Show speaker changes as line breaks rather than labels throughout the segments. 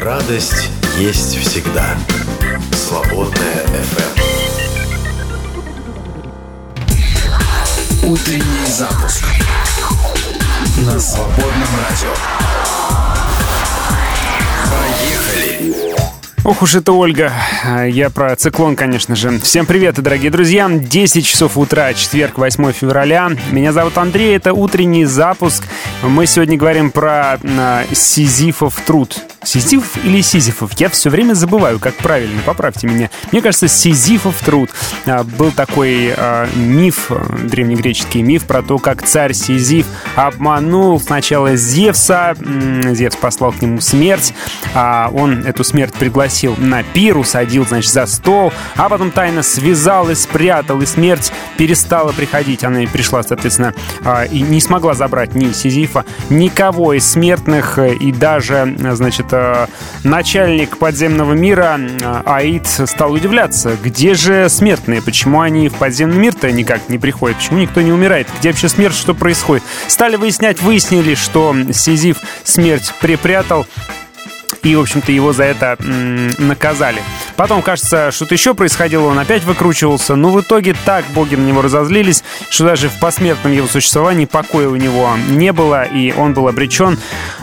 Радость есть всегда. Свободная FM.
Утренний запуск на свободном радио.
Поехали!
Ох уж это Ольга. Я про циклон, конечно же. Всем привет, дорогие друзья. 10 часов утра, четверг, 8 февраля. Меня зовут Андрей, это утренний запуск. Мы сегодня говорим про э, Сизифов труд. Сизифов или Сизифов? Я все время забываю, как правильно, поправьте меня. Мне кажется, Сизифов труд. А, был такой а, миф, древнегреческий миф про то, как царь Сизиф обманул сначала Зевса. Зевс послал к нему смерть. А он эту смерть пригласил на пир, усадил, значит, за стол, а потом тайно связал и спрятал, и смерть перестала приходить. Она и пришла, соответственно, и не смогла забрать ни Сизифа, никого из смертных, и даже, значит, начальник подземного мира Аид стал удивляться, где же смертные, почему они в подземный мир-то никак не приходят, почему никто не умирает, где вообще смерть, что происходит. Стали выяснять, выяснили, что Сизиф смерть припрятал, и, в общем-то, его за это наказали. Потом, кажется, что-то еще происходило, он опять выкручивался, но в итоге так боги на него разозлились, что даже в посмертном его существовании покоя у него не было, и он был обречен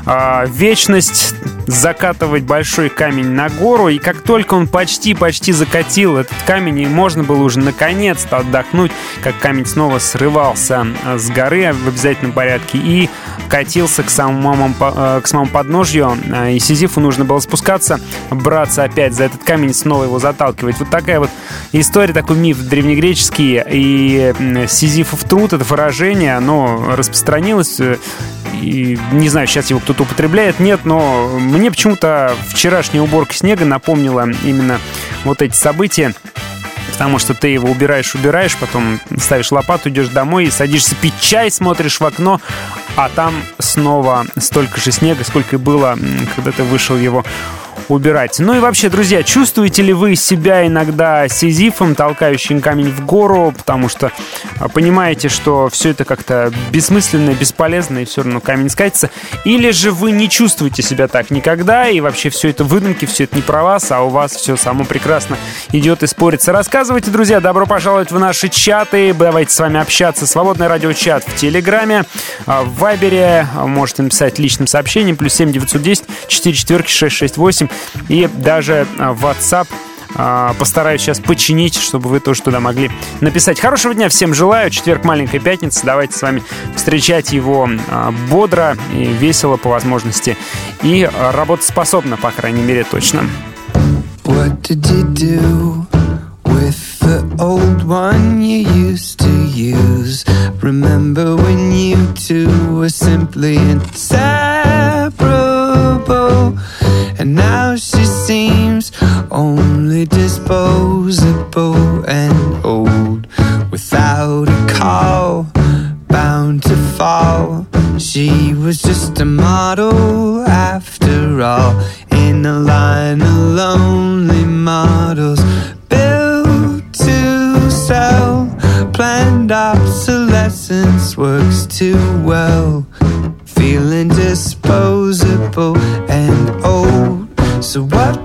э, вечность закатывать большой камень на гору, и как только он почти-почти закатил этот камень, и можно было уже наконец-то отдохнуть, как камень снова срывался с горы в обязательном порядке и катился к самому, к самому подножью, и Сизифу нужно было спускаться, браться опять за этот камень, снова его заталкивать. Вот такая вот история, такой миф древнегреческий, и Сизифов труд, это выражение, оно распространилось, и не знаю, сейчас его кто-то употребляет, нет, но мне почему-то вчерашняя уборка снега напомнила именно вот эти события потому что ты его убираешь, убираешь, потом ставишь лопату, идешь домой и садишься пить чай, смотришь в окно, а там снова столько же снега, сколько и было, когда ты вышел его убирать. Ну и вообще, друзья, чувствуете ли вы себя иногда сизифом, толкающим камень в гору, потому что а, понимаете, что все это как-то бессмысленно, бесполезно, и все равно камень скатится? Или же вы не чувствуете себя так никогда, и вообще все это выдумки, все это не про вас, а у вас все само прекрасно идет и спорится? Рассказывайте, друзья, добро пожаловать в наши чаты, давайте с вами общаться. Свободный радиочат в Телеграме, а, в Вайбере, можете написать личным сообщением, плюс 7 910 4 4 668 и даже а, WhatsApp а, Постараюсь сейчас починить, чтобы вы тоже туда могли написать. Хорошего дня всем желаю. Четверг, маленькая пятница. Давайте с вами встречать его а, бодро и весело по возможности. И работоспособно, по крайней мере, точно. What did you do with the old one you used to use? Remember when you two were simply inseparable? And now she seems only disposable and old. Without a call, bound to fall. She was just a model after all. In a line of lonely models Built to sell. Planned obsolescence works too well So, what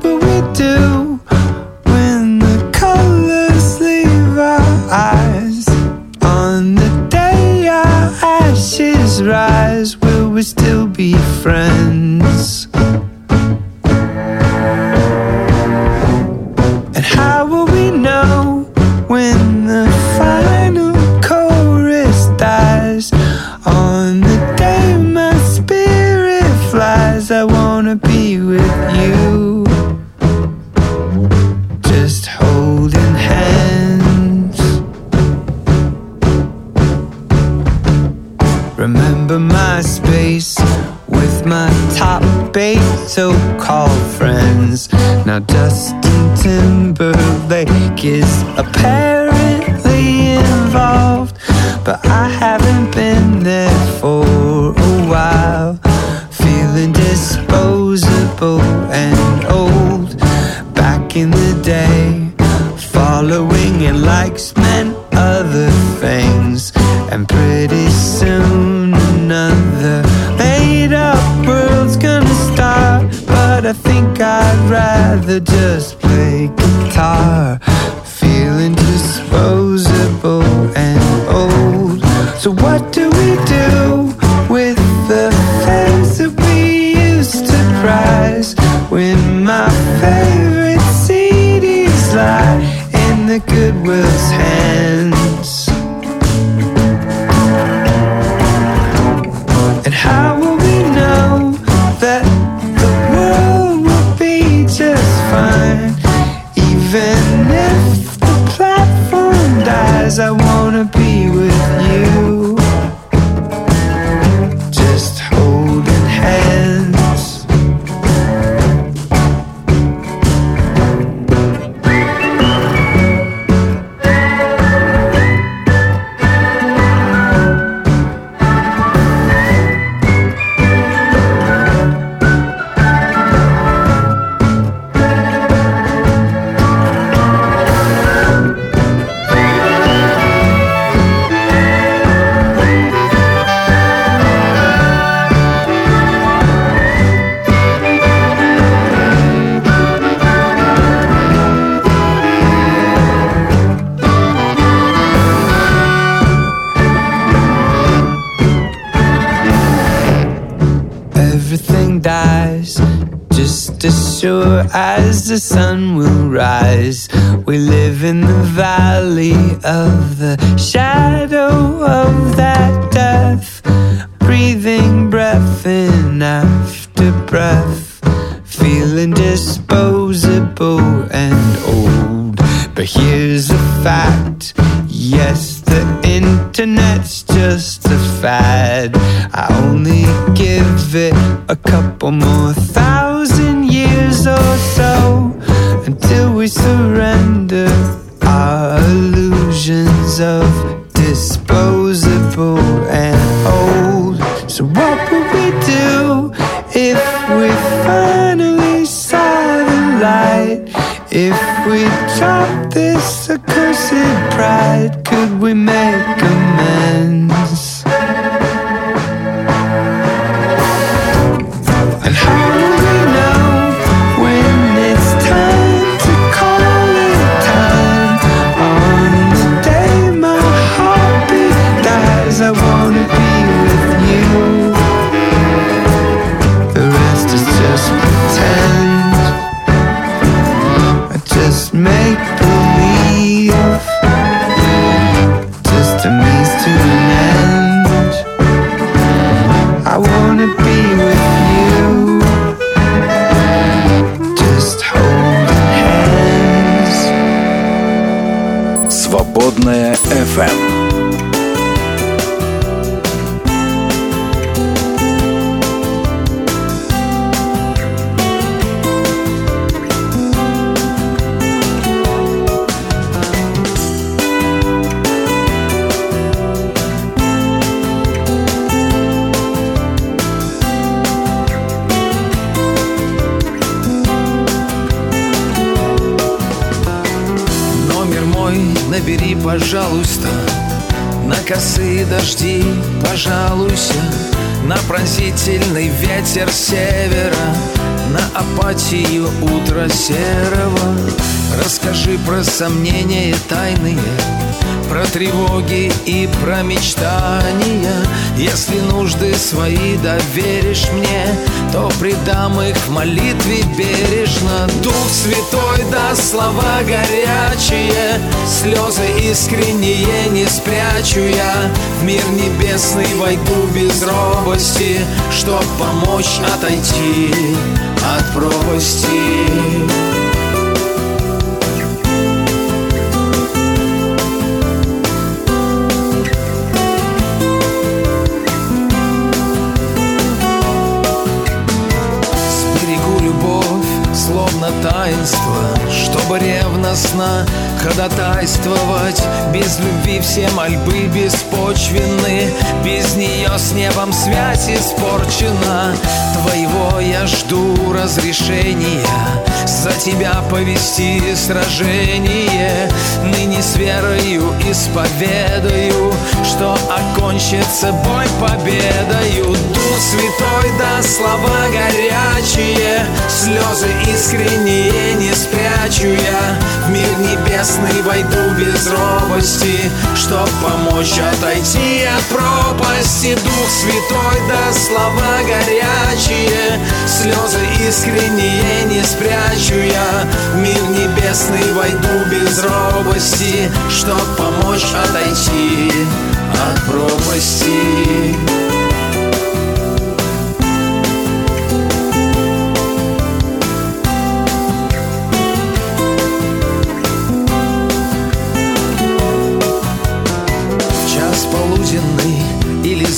of disposable and old. So
апатию утра серого. Расскажи про сомнения тайные. Про тревоги и про мечтания. Если нужды свои доверишь мне То предам их в молитве бережно. Дух святой да слова горячие Слезы искренние не спрячу я. В мир небесный войду без робости Чтоб помочь отойти от пропасти. Ходатайствовать. Без любви все мольбы беспочвенны. Без нее с небом связь испорчена. Твоего я жду разрешения за тебя повести сражение. Ныне с верою исповедаю Что окончится бой победою. Дух Святой да слова горячие Слезы искренние не спрячу я. В мир небесный войду без робости Чтоб помочь отойти от пропасти. Дух Святой да слова горячие Слезы искренние не спрячу я. В мир небесный войду без робости Чтоб помочь отойти от пропасти.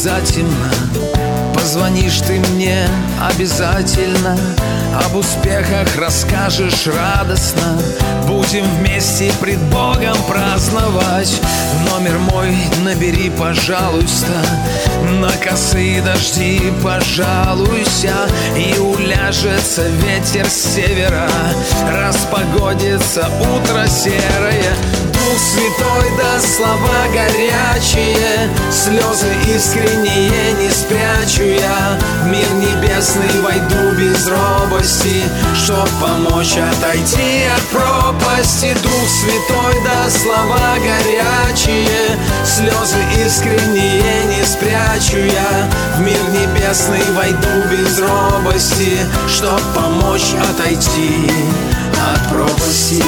Затемно Позвонишь ты мне обязательно Об успехах расскажешь радостно. Будем вместе пред Богом праздновать. Номер мой набери, пожалуйста. На косые дожди пожалуйся. И уляжется ветер с севера. Распогодится утро серое Дух Святой да слова горячие Слезы искренние не спрячу я. В мир небесный войду без робости Чтоб помочь отойти от пропасти. Дух Святой да слова горячие Слезы искренние не спрячу я. В мир небесный войду без робости Чтоб помочь отойти от пропасти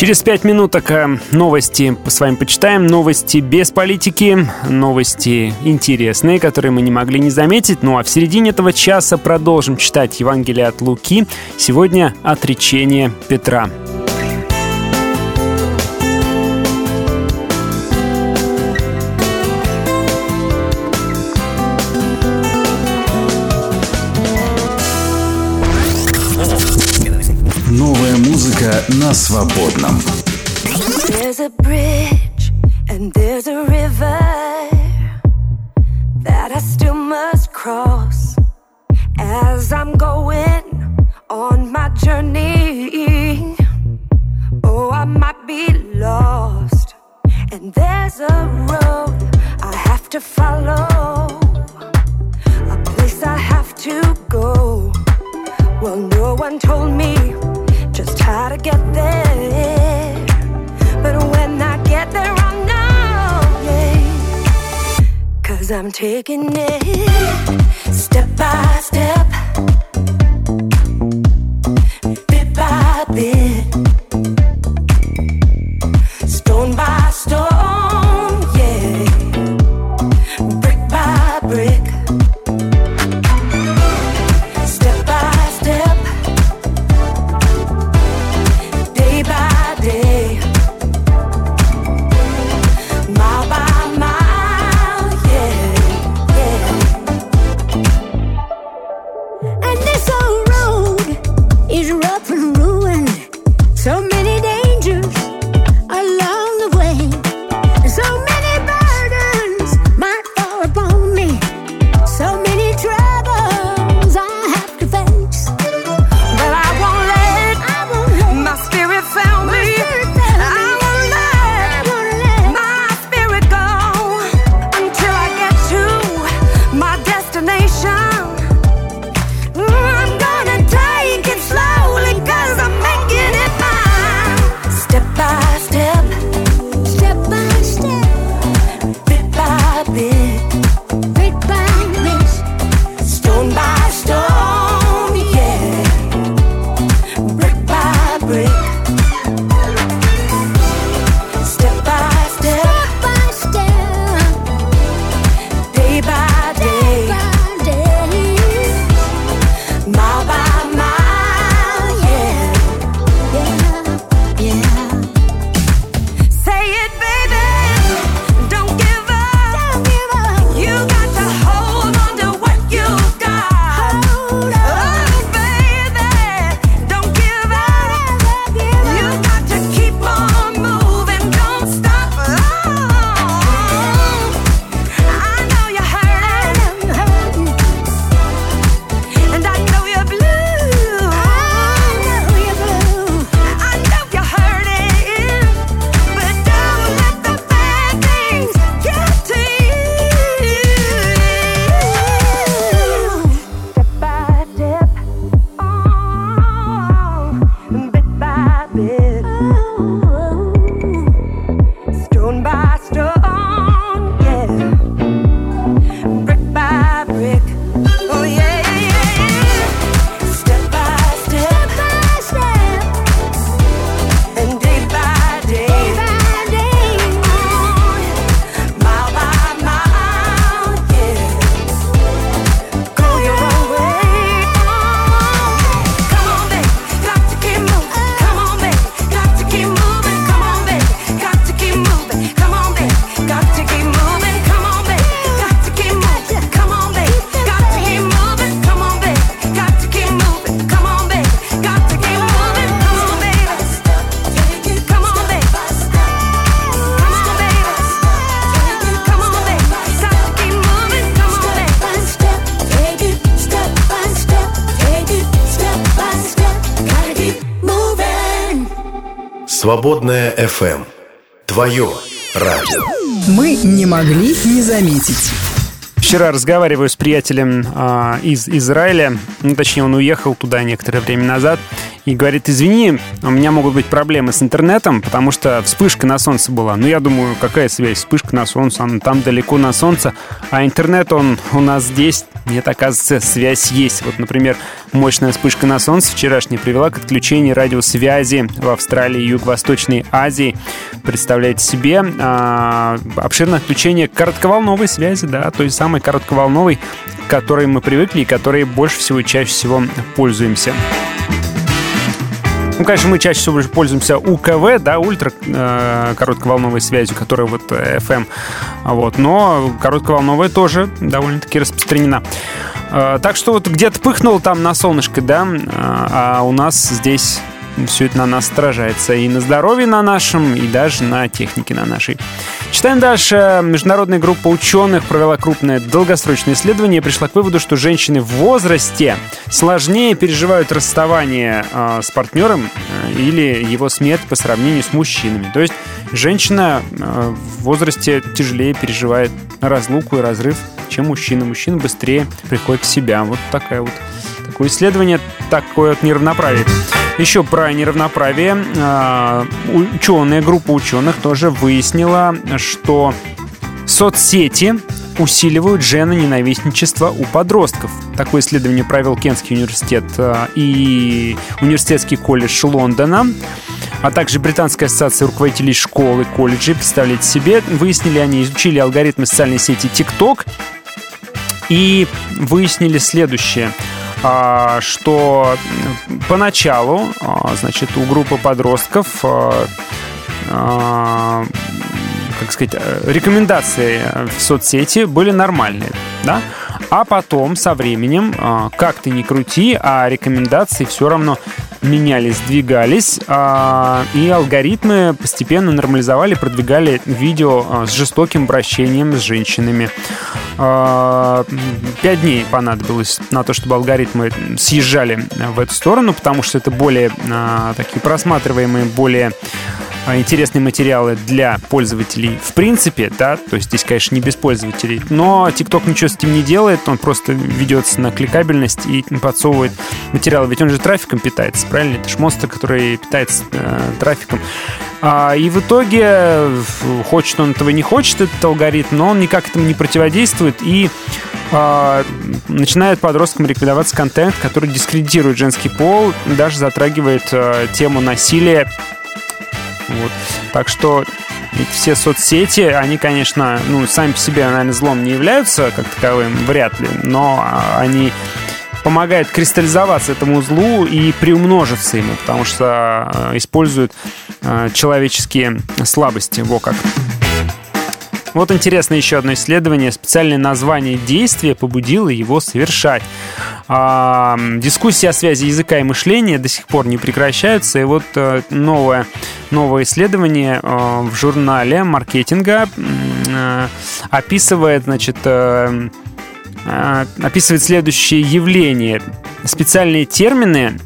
Через пять минуток э, новости с вами почитаем. Новости без политики, новости интересные, которые мы не могли не заметить. Ну а в середине этого часа продолжим читать Евангелие от Луки. Сегодня отречение Петра.
На свободном.
Свободная FM. Твое радио.
Мы не могли не заметить.
Вчера разговариваю с приятелем э, из Израиля, ну, точнее, он уехал туда некоторое время назад, и говорит, извини, у меня могут быть проблемы с интернетом, потому что вспышка на солнце была. Ну, я думаю, какая связь? Вспышка на солнце, он там далеко на солнце, а интернет, он у нас здесь. Нет, оказывается, связь есть. Вот, например, мощная вспышка на солнце вчерашняя привела к отключению радиосвязи в Австралии и Юго-Восточной Азии. Представляете себе, а, обширное отключение коротковолновой связи, да, той самой коротковолновой, к которой мы привыкли и которой больше всего чаще всего пользуемся. Ну, конечно, мы чаще всего пользуемся УКВ, да, ультра э, коротковолновой связью, которая вот FM. Э, вот, но коротковолновая тоже довольно-таки распространена. Э, так что вот где-то пыхнул там на солнышко, да, э, а у нас здесь все это на нас отражается и на здоровье на нашем, и даже на технике на нашей. Читаем дальше. Международная группа ученых провела крупное долгосрочное исследование и пришла к выводу, что женщины в возрасте сложнее переживают расставание э, с партнером или его смерть по сравнению с мужчинами. То есть женщина э, в возрасте тяжелее переживает разлуку и разрыв, чем мужчина. Мужчина быстрее приходит в себя. Вот такая вот такое исследование, такое вот неравноправие. Еще про неравноправие. А, ученые, группа ученых тоже выяснила, что соцсети усиливают женоненавистничество у подростков. Такое исследование провел Кентский университет а, и Университетский колледж Лондона а также Британская ассоциация руководителей школ и колледжей, представляете себе, выяснили они, изучили алгоритмы социальной сети TikTok и выяснили следующее – что поначалу, а, значит, у группы подростков а, как сказать, рекомендации в соцсети были нормальные, да? А потом, со временем, как ты ни крути, а рекомендации все равно менялись, двигались, а, и алгоритмы постепенно нормализовали, продвигали видео а, с жестоким обращением с женщинами. А, пять дней понадобилось на то, чтобы алгоритмы съезжали в эту сторону, потому что это более такие просматриваемые, более а, интересные материалы для пользователей в принципе, да, то есть здесь, конечно, не без пользователей, но TikTok ничего с этим не делает, он просто ведется на кликабельность и подсовывает материалы, ведь он же трафиком питается, правильно? Это же монстр, который питается э, трафиком. А, и в итоге, хочет он этого не хочет, этот алгоритм, но он никак этому не противодействует и а, начинает подросткам рекомендоваться контент, который дискредитирует женский пол, даже затрагивает а, тему насилия вот. Так что ведь все соцсети, они, конечно, ну, сами по себе, наверное, злом не являются как таковым, вряд ли, но они помогают кристаллизоваться этому злу и приумножиться ему, потому что э, используют э, человеческие слабости. Во как. Вот интересно еще одно исследование. Специальное название действия побудило его совершать. А, дискуссии о связи языка и мышления до сих пор не прекращаются. И вот а, новое, новое исследование а, в журнале маркетинга а, описывает, значит, описывает следующее явление. Специальные термины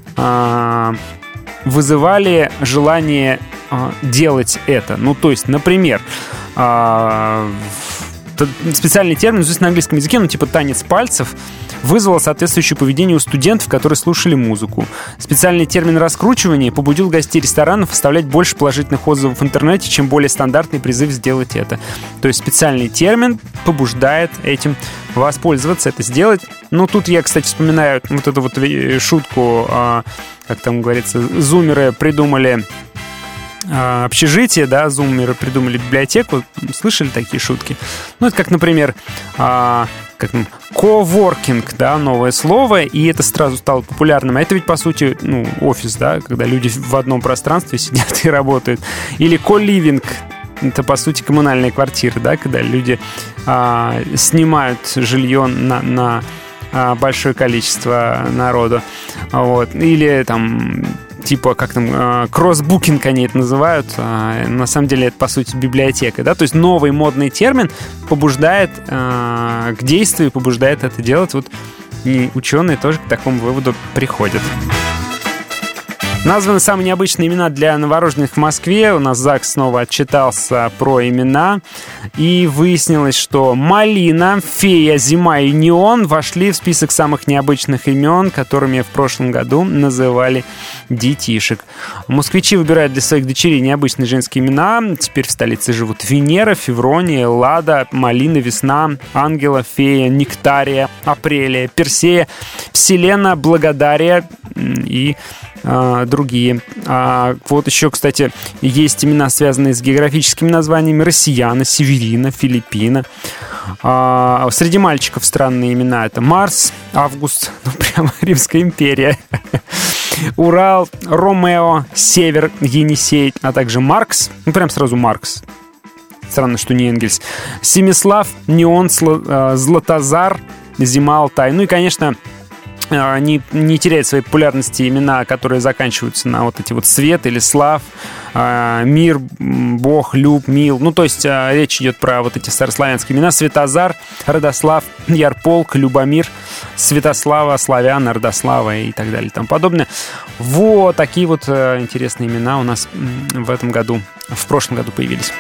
вызывали желание делать это. Ну, то есть, например, а, специальный термин, здесь на английском языке, ну, типа танец пальцев, вызвало соответствующее поведение у студентов, которые слушали музыку. Специальный термин раскручивания побудил гостей ресторанов оставлять больше положительных отзывов в интернете, чем более стандартный призыв сделать это. То есть специальный термин побуждает этим воспользоваться, это сделать. Ну, тут я, кстати, вспоминаю вот эту вот шутку, а, как там говорится, зумеры придумали а, общежитие, да, зумеры придумали библиотеку. Слышали такие шутки? Ну, это как, например, а, как коворкинг, да, новое слово, и это сразу стало популярным. А это ведь, по сути, ну, офис, да, когда люди в одном пространстве сидят и работают. Или ко-ливинг, это, по сути, коммунальные квартиры, да, когда люди а, снимают жилье на, на а, большое количество народу. Вот. Или там типа, как там, э, кроссбукинг они это называют. А, на самом деле это, по сути, библиотека, да, то есть новый модный термин побуждает э, к действию, побуждает это делать. Вот и ученые тоже к такому выводу приходят. Названы самые необычные имена для новорожденных в Москве. У нас ЗАГС снова отчитался про имена. И выяснилось, что Малина, Фея, Зима и Неон вошли в список самых необычных имен, которыми в прошлом году называли детишек. Москвичи выбирают для своих дочерей необычные женские имена. Теперь в столице живут Венера, Феврония, Лада, Малина, Весна, Ангела, Фея, Нектария, Апрелия, Персея, Вселена, Благодария и а, другие. А, вот еще, кстати, есть имена, связанные с географическими названиями Россияна, Северина, Филиппина. А, среди мальчиков странные имена. Это Марс, Август, ну прямо Римская империя. Урал, Ромео, Север, Енисей, а также Маркс. Ну, прям сразу Маркс. Странно, что не Энгельс. Семислав, Неон, а, Златозар, Зима, Алтай. Ну и, конечно, не, не теряют своей популярности имена, которые заканчиваются на вот эти вот свет или слав, а, мир, бог, люб, мил. Ну, то есть а, речь идет про вот эти старославянские имена. Светозар, Родослав, Ярполк, Любомир, Святослава, Славяна, Родослава и так далее и тому подобное. Вот такие вот интересные имена у нас в этом году, в прошлом году появились.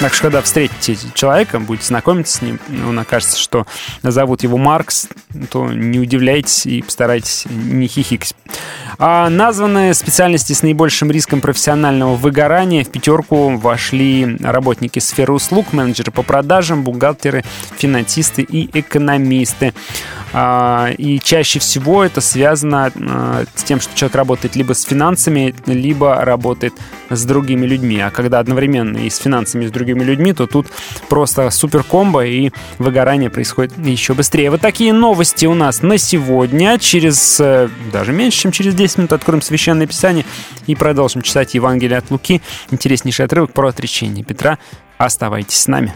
Так что, когда встретите человека, будете знакомиться с ним, он окажется, что зовут его Маркс, то не удивляйтесь и постарайтесь не хихикать. А названные специальности с наибольшим риском профессионального выгорания в пятерку вошли работники сферы услуг, менеджеры по продажам, бухгалтеры, финансисты и экономисты. А, и чаще всего это связано а, с тем, что человек работает либо с финансами, либо работает с другими людьми. А когда одновременно и с финансами, и с другими людьми, то тут просто супер комбо и выгорание происходит еще быстрее. Вот такие новости у нас на сегодня. Через э, даже меньше, чем через 10 минут откроем Священное Писание и продолжим читать Евангелие от Луки. Интереснейший отрывок про отречение Петра. Оставайтесь с нами.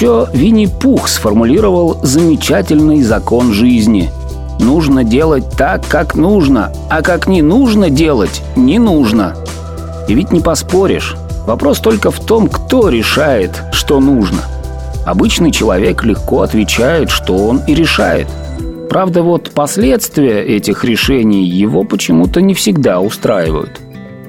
Еще Винни-Пух сформулировал замечательный закон жизни. Нужно делать так, как нужно, а как не нужно делать, не нужно. И ведь не поспоришь. Вопрос только в том, кто решает, что нужно. Обычный человек легко отвечает, что он и решает. Правда, вот последствия этих решений его почему-то не всегда устраивают.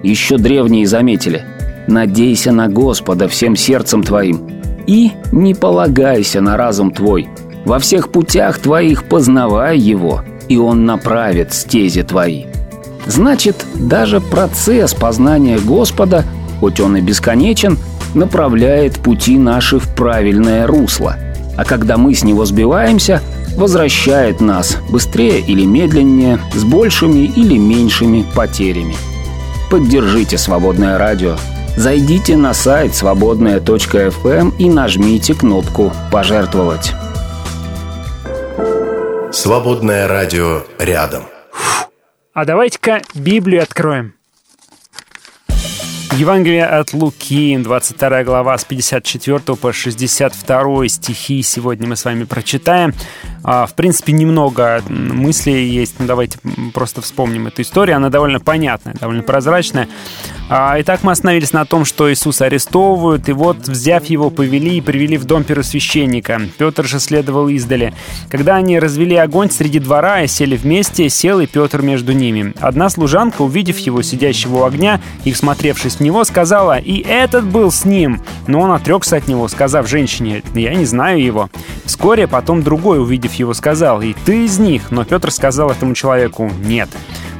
Еще древние заметили «Надейся на Господа всем сердцем твоим и не полагайся на разум твой. Во всех путях твоих познавай его, и он направит стези твои». Значит, даже процесс познания Господа, хоть он и бесконечен, направляет пути наши в правильное русло. А когда мы с него сбиваемся, возвращает нас быстрее или медленнее, с большими или меньшими потерями. Поддержите «Свободное радио». Зайдите на сайт свободная.фм эм и нажмите кнопку «Пожертвовать».
Свободное радио рядом.
А давайте-ка Библию откроем. Евангелие от Луки, 22 глава с 54 по 62 стихи сегодня мы с вами прочитаем. А, в принципе, немного мыслей есть, но давайте просто вспомним эту историю. Она довольно понятная, довольно прозрачная. А, итак, мы остановились на том, что Иисуса арестовывают, и вот, взяв его, повели и привели в дом первосвященника. Петр же следовал издали. Когда они развели огонь среди двора и сели вместе, сел и Петр между ними. Одна служанка, увидев его, сидящего у огня, и всмотревшись в него, сказала, «И этот был с ним!» Но он отрекся от него, сказав женщине, «Я не знаю его». Вскоре потом другой, увидев его, сказал, «И ты из них!» Но Петр сказал этому человеку, «Нет».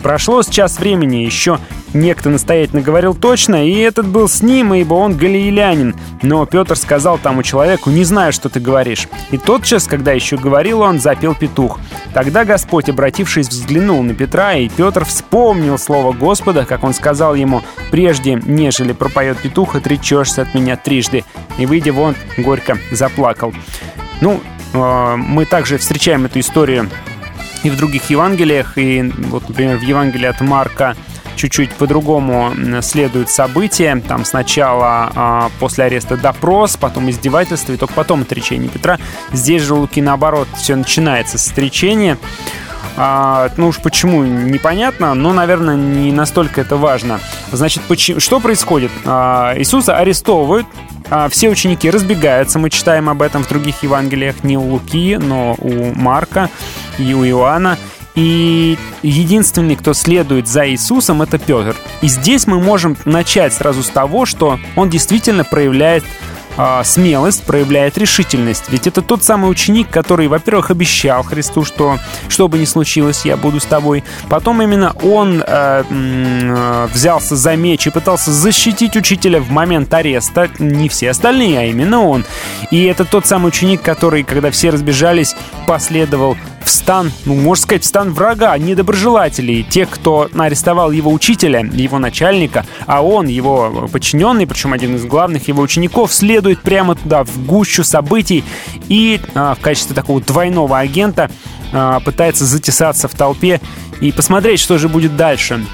Прошло сейчас времени, еще некто настоятельно говорил точно, и этот был с ним, ибо он галилеянин. Но Петр сказал тому человеку, не знаю, что ты говоришь. И тотчас, когда еще говорил он, запел петух. Тогда Господь, обратившись, взглянул на Петра, и Петр вспомнил слово Господа, как он сказал ему, «Прежде, нежели пропоет петух, отречешься от меня трижды». И, выйдя вон, горько заплакал. Ну, мы также встречаем эту историю и в других Евангелиях. И вот, например, в Евангелии от Марка чуть-чуть по-другому следуют события. Там сначала а, после ареста допрос, потом издевательство, и только потом отречение Петра. Здесь же у Луки наоборот все начинается с отречения. А, ну уж почему, непонятно, но, наверное, не настолько это важно. Значит, почему, что происходит? А, Иисуса арестовывают, а, все ученики разбегаются, мы читаем об этом в других Евангелиях, не у Луки, но у Марка и у Иоанна. И единственный, кто следует за Иисусом, это Петр. И здесь мы можем начать сразу с того, что он действительно проявляет э, смелость, проявляет решительность. Ведь это тот самый ученик, который, во-первых, обещал Христу, что что бы ни случилось, я буду с тобой. Потом именно он э, э, взялся за меч и пытался защитить учителя в момент ареста. Не все остальные, а именно он. И это тот самый ученик, который, когда все разбежались, последовал в стан, ну, можно сказать, в стан врага, недоброжелателей, тех, кто арестовал его учителя, его начальника, а он, его подчиненный, причем один из главных его учеников, следует прямо туда, в гущу событий. И а, в качестве такого двойного агента а, пытается затесаться в толпе и посмотреть, что же будет дальше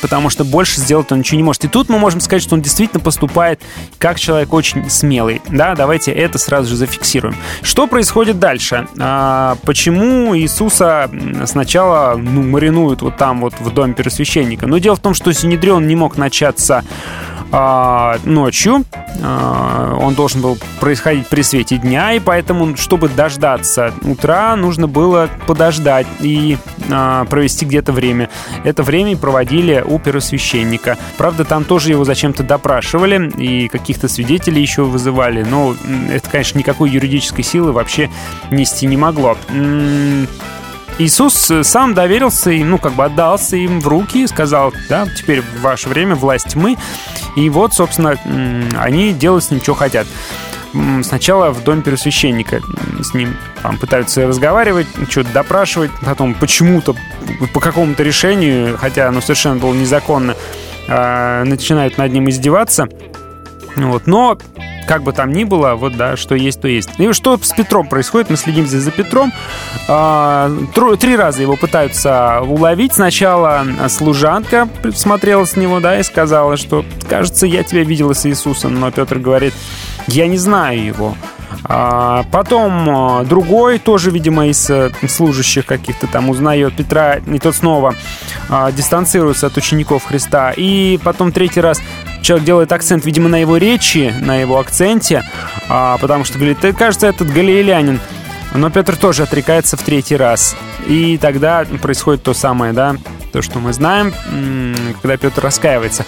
потому что больше сделать он ничего не может. И тут мы можем сказать, что он действительно поступает как человек очень смелый. Да, давайте это сразу же зафиксируем. Что происходит дальше? А, почему Иисуса сначала ну, маринуют вот там вот в доме первосвященника? Но дело в том, что Синедрион не мог начаться ночью. А, он должен был происходить при свете дня, и поэтому, чтобы дождаться утра, нужно было подождать и а, провести где-то время. Это время проводили у первосвященника. Правда, там тоже его зачем-то допрашивали, и каких-то свидетелей еще вызывали, но это, конечно, никакой юридической силы вообще нести не могло. Иисус сам доверился и, ну, как бы отдался им в руки, сказал, да, теперь в ваше время власть мы. И вот, собственно, они делают с ним, что хотят сначала в доме первосвященника с ним там пытаются разговаривать, что-то допрашивать, потом почему-то, по какому-то решению, хотя оно совершенно было незаконно, а, начинают над ним издеваться. Вот. Но как бы там ни было, вот да, что есть, то есть. И что с Петром происходит? Мы следим здесь за Петром. А, три раза его пытаются уловить. Сначала служанка смотрела с него, да, и сказала, что, кажется, я тебя видела с Иисусом. Но Петр говорит, я не знаю его. А потом а, другой, тоже, видимо, из э, служащих каких-то там узнает Петра, и тот снова а, дистанцируется от учеников Христа. И потом третий раз человек делает акцент, видимо, на его речи, на его акценте, а, потому что говорит, ты, кажется, этот галилеянин. Но Петр тоже отрекается в третий раз. И тогда происходит то самое, да, то, что мы знаем, когда Петр раскаивается.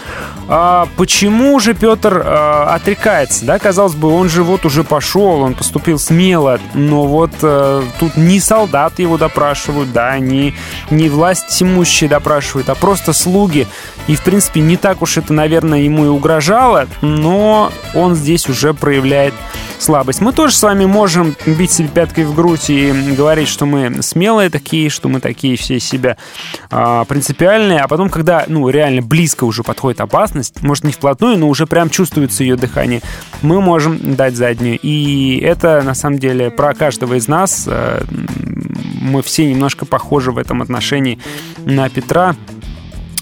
А почему же Петр а, отрекается? Да, казалось бы, он же вот уже пошел, он поступил смело, но вот а, тут не солдаты его допрашивают, да, не, не власть имущие допрашивают, а просто слуги. И, в принципе, не так уж это, наверное, ему и угрожало, но он здесь уже проявляет слабость. Мы тоже с вами можем бить себе пяткой в грудь и говорить, что мы смелые такие, что мы такие все себя а, принципиальные, а потом, когда, ну, реально близко уже подходит опасность, может, не вплотную, но уже прям чувствуется ее дыхание, мы можем дать заднюю. И это, на самом деле, про каждого из нас. Э, мы все немножко похожи в этом отношении на Петра.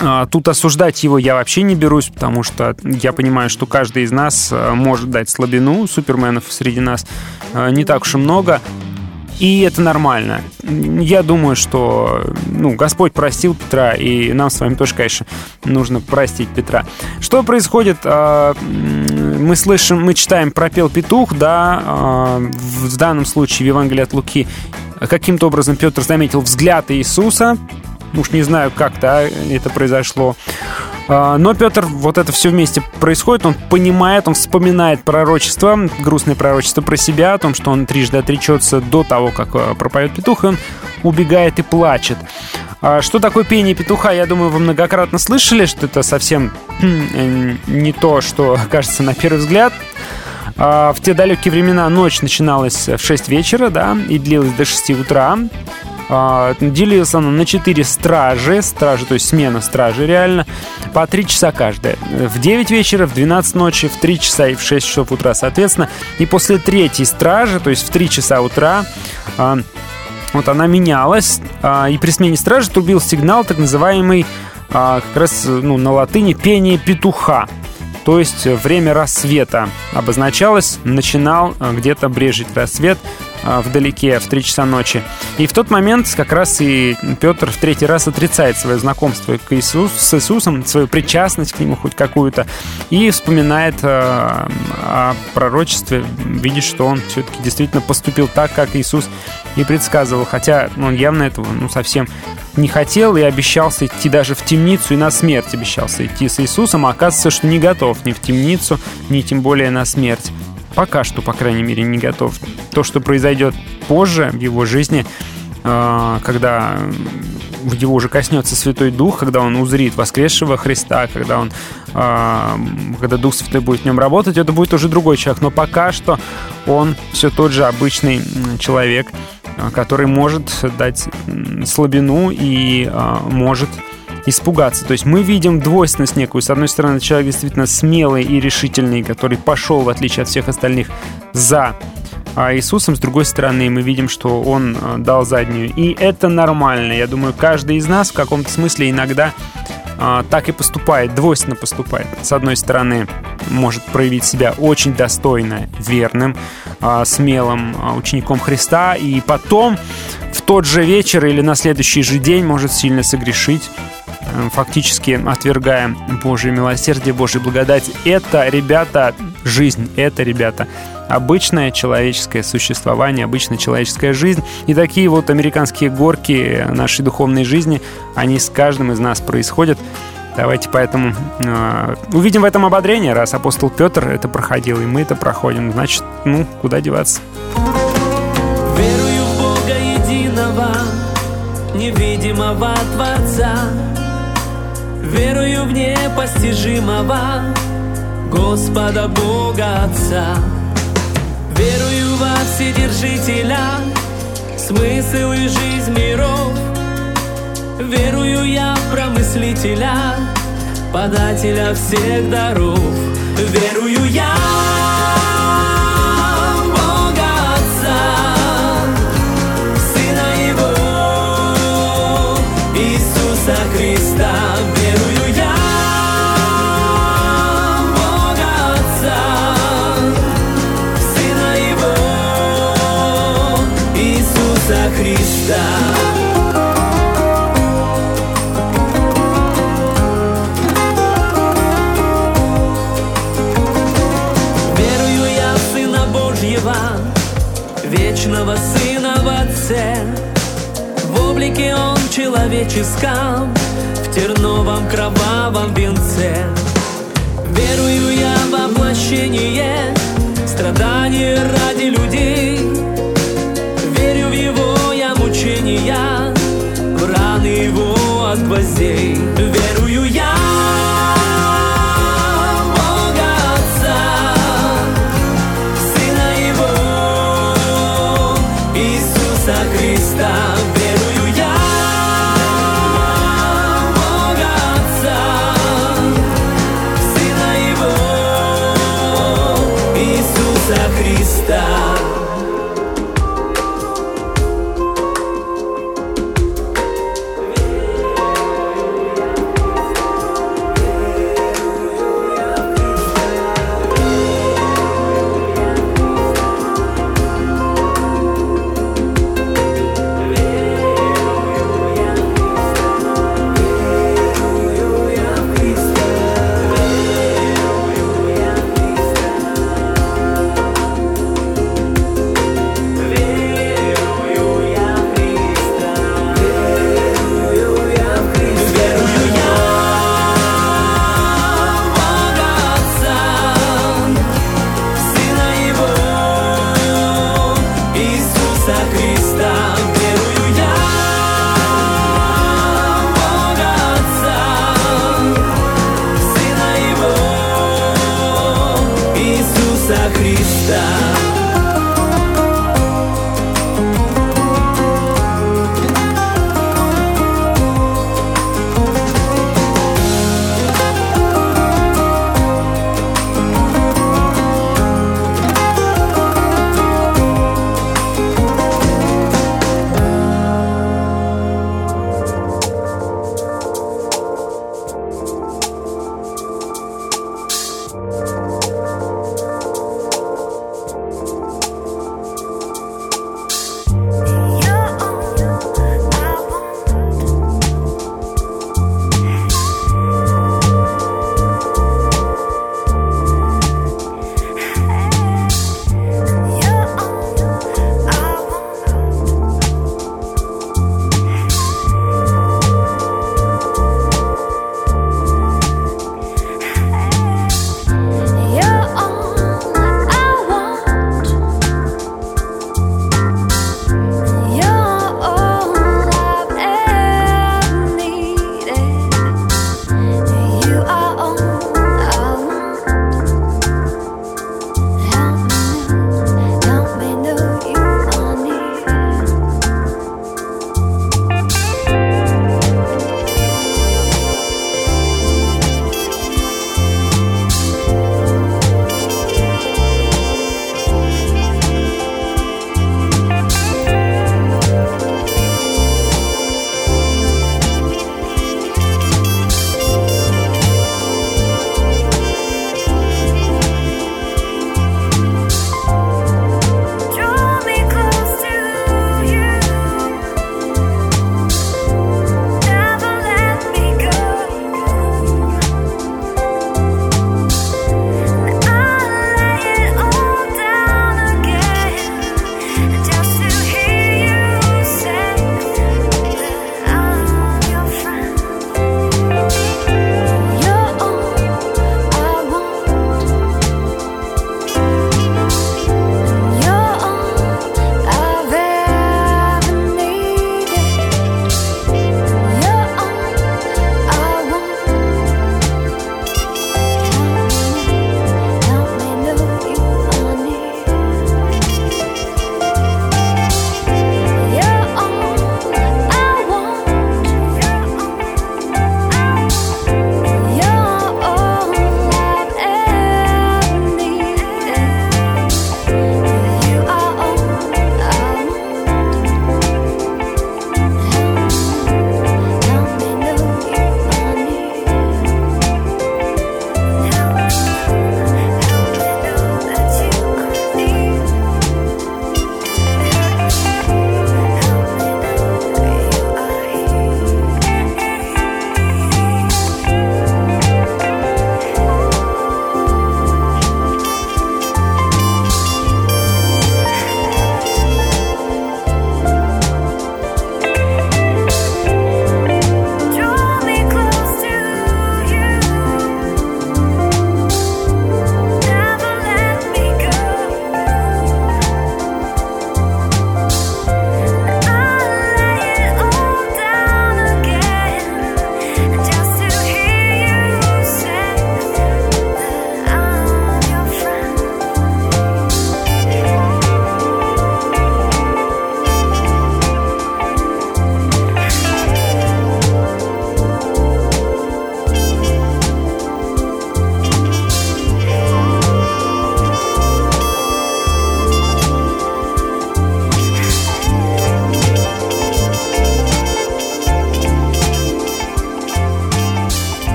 А, тут осуждать его я вообще не берусь, потому что я понимаю, что каждый из нас э, может дать слабину. Суперменов среди нас э, не так уж и много. И это нормально. Я думаю, что ну, Господь простил Петра, и нам с вами тоже, конечно, нужно простить Петра. Что происходит? А, мы слышим, мы читаем пропел петух, да, а, в данном случае в Евангелии от Луки каким-то образом Петр заметил взгляд Иисуса, уж не знаю, как да, это произошло. А, но Петр, вот это все вместе происходит, он понимает, он вспоминает пророчество, грустное пророчество про себя, о том, что он трижды отречется до того, как а, пропоет петух, и он убегает и плачет. А что такое пение петуха, я думаю, вы многократно слышали, что это совсем хм, не то, что кажется на первый взгляд. В те далекие времена ночь начиналась в 6 вечера, да, и длилась до 6 утра. А, делилась она на 4 стражи, стражи, то есть смена стражи реально, по 3 часа каждая. В 9 вечера, в 12 ночи, в 3 часа и в 6 часов утра, соответственно. И после третьей стражи, то есть в 3 часа утра, а, вот она менялась, а, и при смене стражи трубил сигнал, так называемый как раз ну, на латыни пение петуха то есть время рассвета обозначалось, начинал где-то брежить рассвет, вдалеке в 3 часа ночи. И в тот момент как раз и Петр в третий раз отрицает свое знакомство к Иисус, с Иисусом, свою причастность к нему хоть какую-то, и вспоминает э, о пророчестве, видит, что он все-таки действительно поступил так, как Иисус и предсказывал, хотя он явно этого ну, совсем не хотел и обещался идти даже в темницу и на смерть обещался идти с Иисусом, а оказывается, что не готов ни в темницу, ни тем более на смерть пока что, по крайней мере, не готов. То, что произойдет позже в его жизни, а, когда его уже коснется Святой Дух, когда он узрит воскресшего Христа, когда он, а, когда Дух Святой будет в нем работать, это будет уже другой человек. Но пока что он все тот же обычный человек, а, который может дать слабину и может испугаться. То есть мы видим двойственность некую. С одной стороны, человек действительно смелый и решительный, который пошел, в отличие от всех остальных, за а Иисусом, с другой стороны, мы видим, что Он э, дал заднюю. И это нормально. Я думаю, каждый из нас в каком-то смысле иногда а, так и поступает, двойственно поступает. С одной стороны, может проявить себя очень достойно, верным, а, смелым а, учеником Христа, и потом в тот же вечер или на следующий же день может сильно согрешить, фактически отвергая Божье милосердие, Божью благодать. Это, ребята, жизнь, это, ребята, обычное человеческое существование, обычная человеческая жизнь. И такие вот американские горки нашей духовной жизни, они с каждым из нас происходят. Давайте поэтому э, увидим в этом ободрение, раз апостол Петр это проходил, и мы это проходим. Значит, ну, куда деваться?
Верую в Бога единого, невидимого Творца, Верую в непостижимого Господа Бога Отца. Верую во Вседержителя Смысл и жизнь миров. Верую я в промыслителя Подателя всех даров. Верую я В облике Он человеческом, в терновом кровавом венце. Верую я в воплощение, страдания ради людей. Верю в Его я мучения, в раны Его от гвоздей.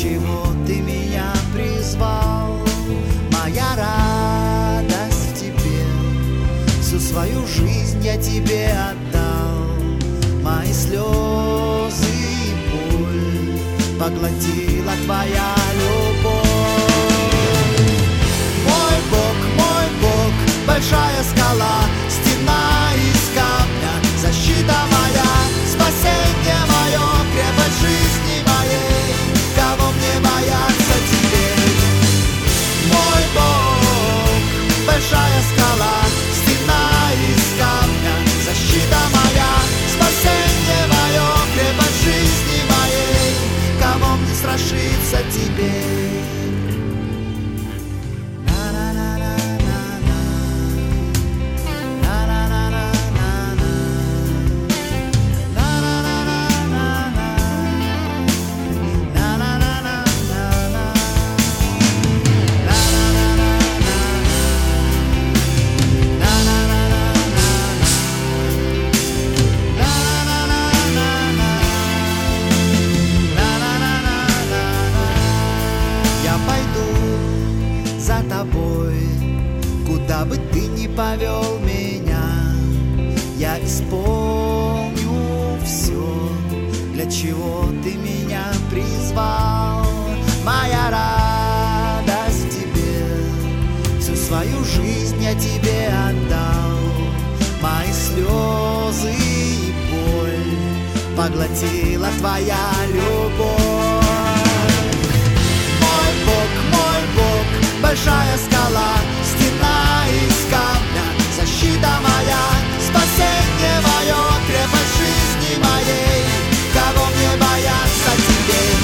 Чего ты меня призвал. Моя радость в тебе, всю свою жизнь я тебе отдал. Мои слезы и боль поглотила твоя любовь. Мой Бог, мой Бог, большая скала, стена из камня, защита моя, спасение большая скала, стена из камня, защита моя, спасение мое, крепость жизни моей, кого мне страшиться повел меня, я исполню все, для чего ты меня призвал. Моя радость тебе, всю свою жизнь я тебе отдал. Мои слезы и боль поглотила твоя любовь. Мой Бог, мой Бог, большая скала, защита моя, спасение мое, крепость жизни моей, кого мне бояться теперь,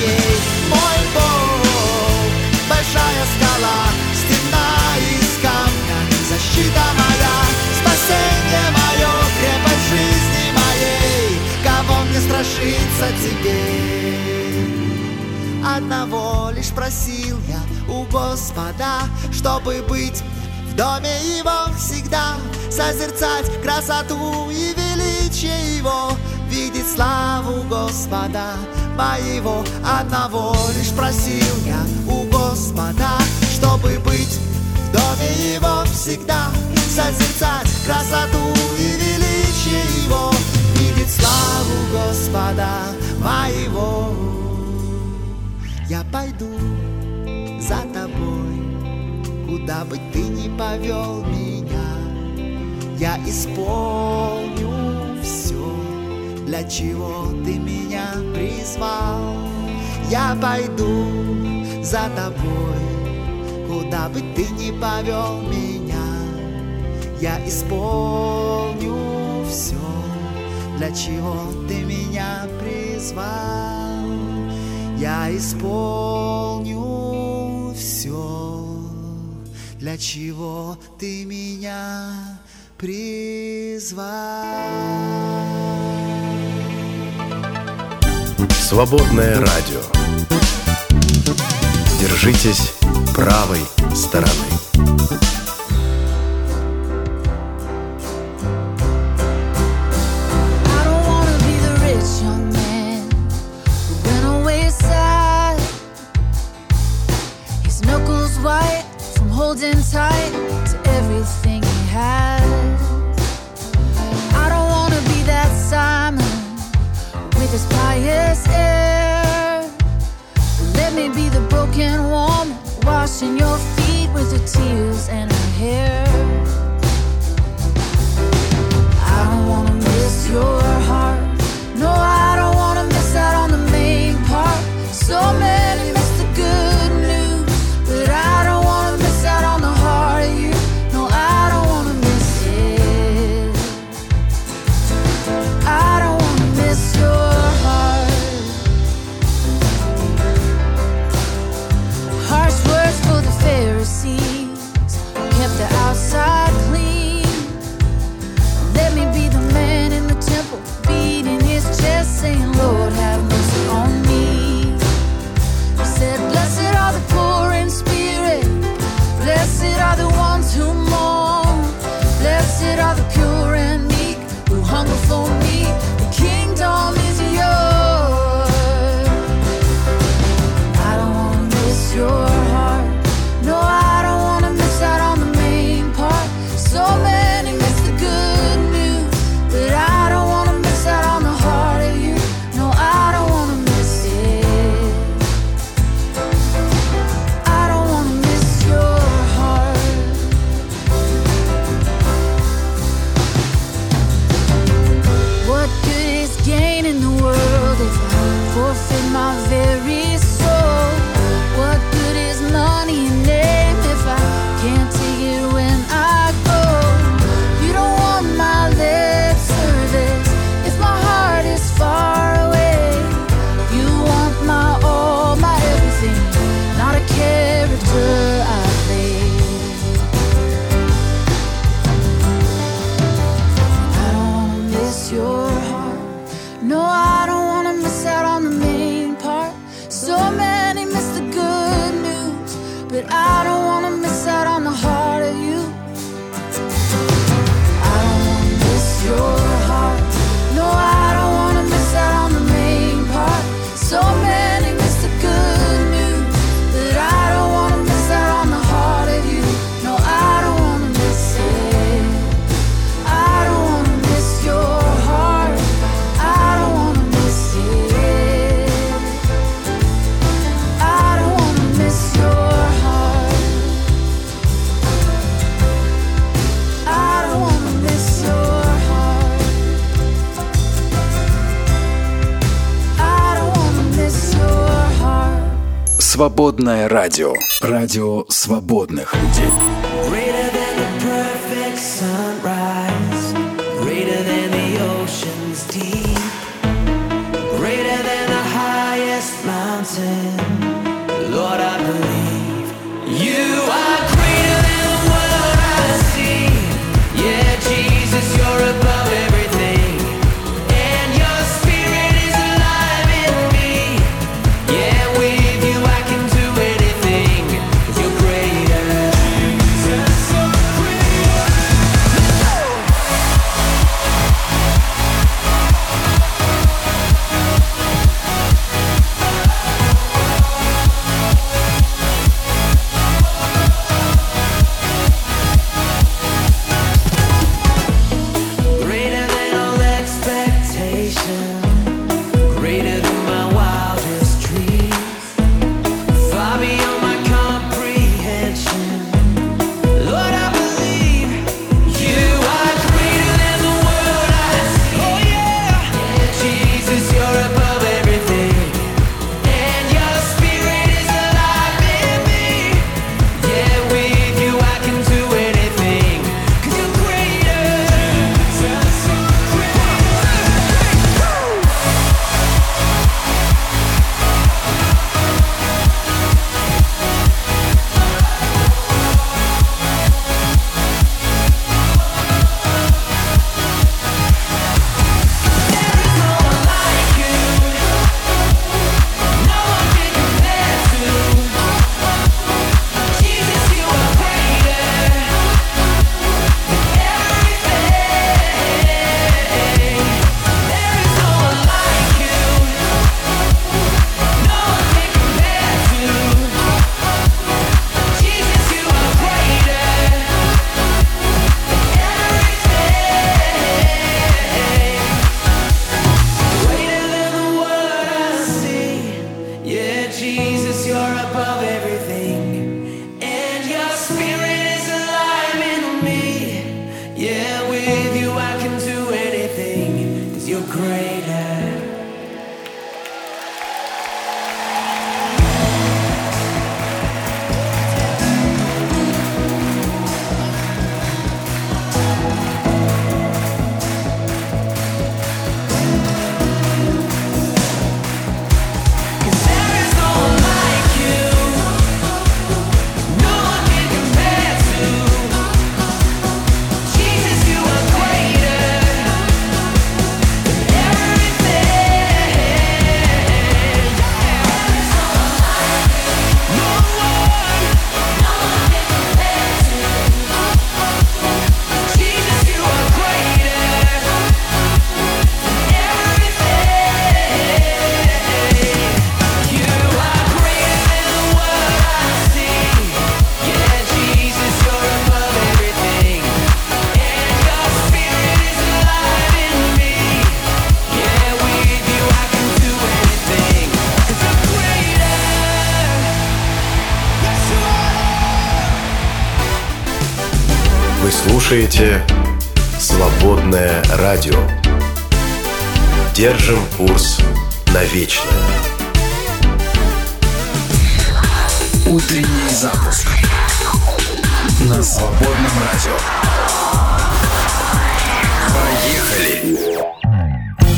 ей. Мой Бог, большая скала, стена из камня, защита моя, спасение мое, крепость жизни моей, кого мне страшиться теперь? Одного лишь просил я у Господа, чтобы быть доме Его всегда, созерцать красоту и величие Его, видеть славу Господа моего. Одного лишь просил я у Господа, чтобы быть в доме Его всегда, созерцать красоту и величие Его, видеть славу Господа моего. Я пойду за тобой, куда бы ты ни повел меня. Я исполню все, для чего ты меня призвал. Я пойду за тобой, куда бы ты ни повел меня. Я исполню все, для чего ты меня призвал. Я исполню все, для чего ты меня призвал.
Свободное радио. Держитесь правой стороны.
Свободное радио. Радио свободных людей.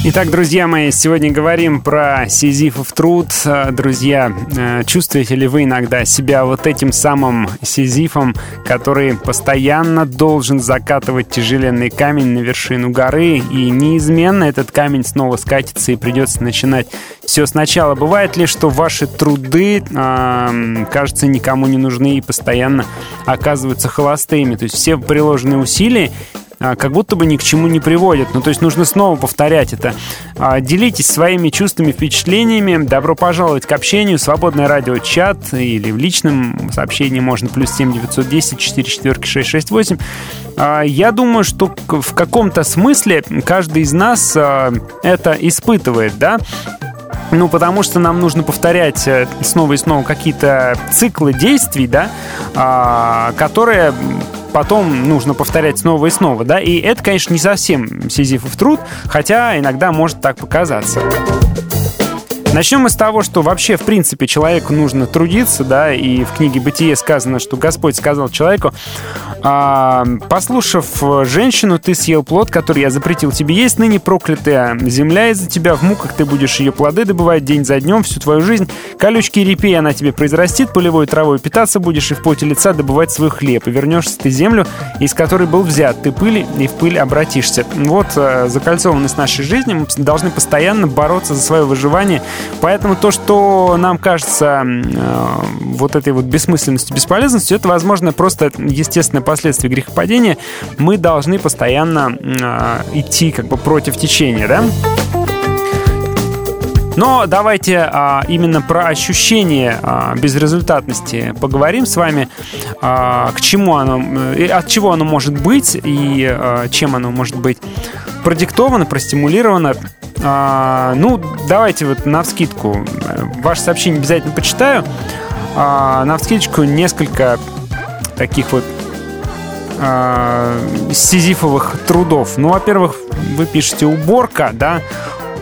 Итак, друзья мои, сегодня говорим про сизифов труд. Э, Друзья, э, чувствуете ли вы иногда себя вот этим самым сизифом, который постоянно должен закатывать тяжеленный камень на вершину горы, и неизменно этот камень снова скатится и придется начинать все сначала. Бывает ли, что ваши труды, э, кажется, никому не нужны и постоянно оказываются холостыми? То есть все приложенные усилия а, как будто бы ни к чему не приводят. Ну, то есть нужно снова повторять это. А, делитесь своими чувствами, впечатлениями. Добро пожаловать к общению. Свободное радио чат или в личном сообщении можно плюс 7 910 4 4 668. Я думаю, что в каком-то смысле каждый из нас а, это испытывает, да? Ну, потому что нам нужно повторять э, снова и снова какие-то циклы действий, да, а, которые потом нужно повторять снова и снова, да, и это, конечно, не совсем сизифов труд, хотя иногда может так показаться. Начнем мы с того, что вообще, в принципе, человеку нужно трудиться, да, и в книге «Бытие» сказано, что Господь сказал человеку, а, послушав женщину, ты съел плод, который я запретил тебе есть, ныне проклятая земля из-за тебя, в муках ты будешь ее плоды добывать день за днем всю твою жизнь, колючки и репей она тебе произрастит, полевой травой питаться будешь и в поте лица добывать свой хлеб, и вернешься ты землю, из которой был взят, ты пыли и в пыль обратишься. Вот э, закольцованность нашей жизни, мы должны постоянно бороться за свое выживание, Поэтому то, что нам кажется э, вот этой вот бессмысленностью, бесполезностью, это, возможно, просто естественное последствие грехопадения. Мы должны постоянно э, идти как бы против течения, да? Но давайте а, именно про ощущение а, безрезультатности поговорим с вами. А, к чему оно, э, от чего оно может быть и а, чем оно может быть продиктовано, простимулировано. А, ну, давайте вот на вскидку. Ваше сообщение обязательно почитаю. А, на вскидочку несколько таких вот а, сизифовых трудов. Ну, во-первых, вы пишете уборка, да,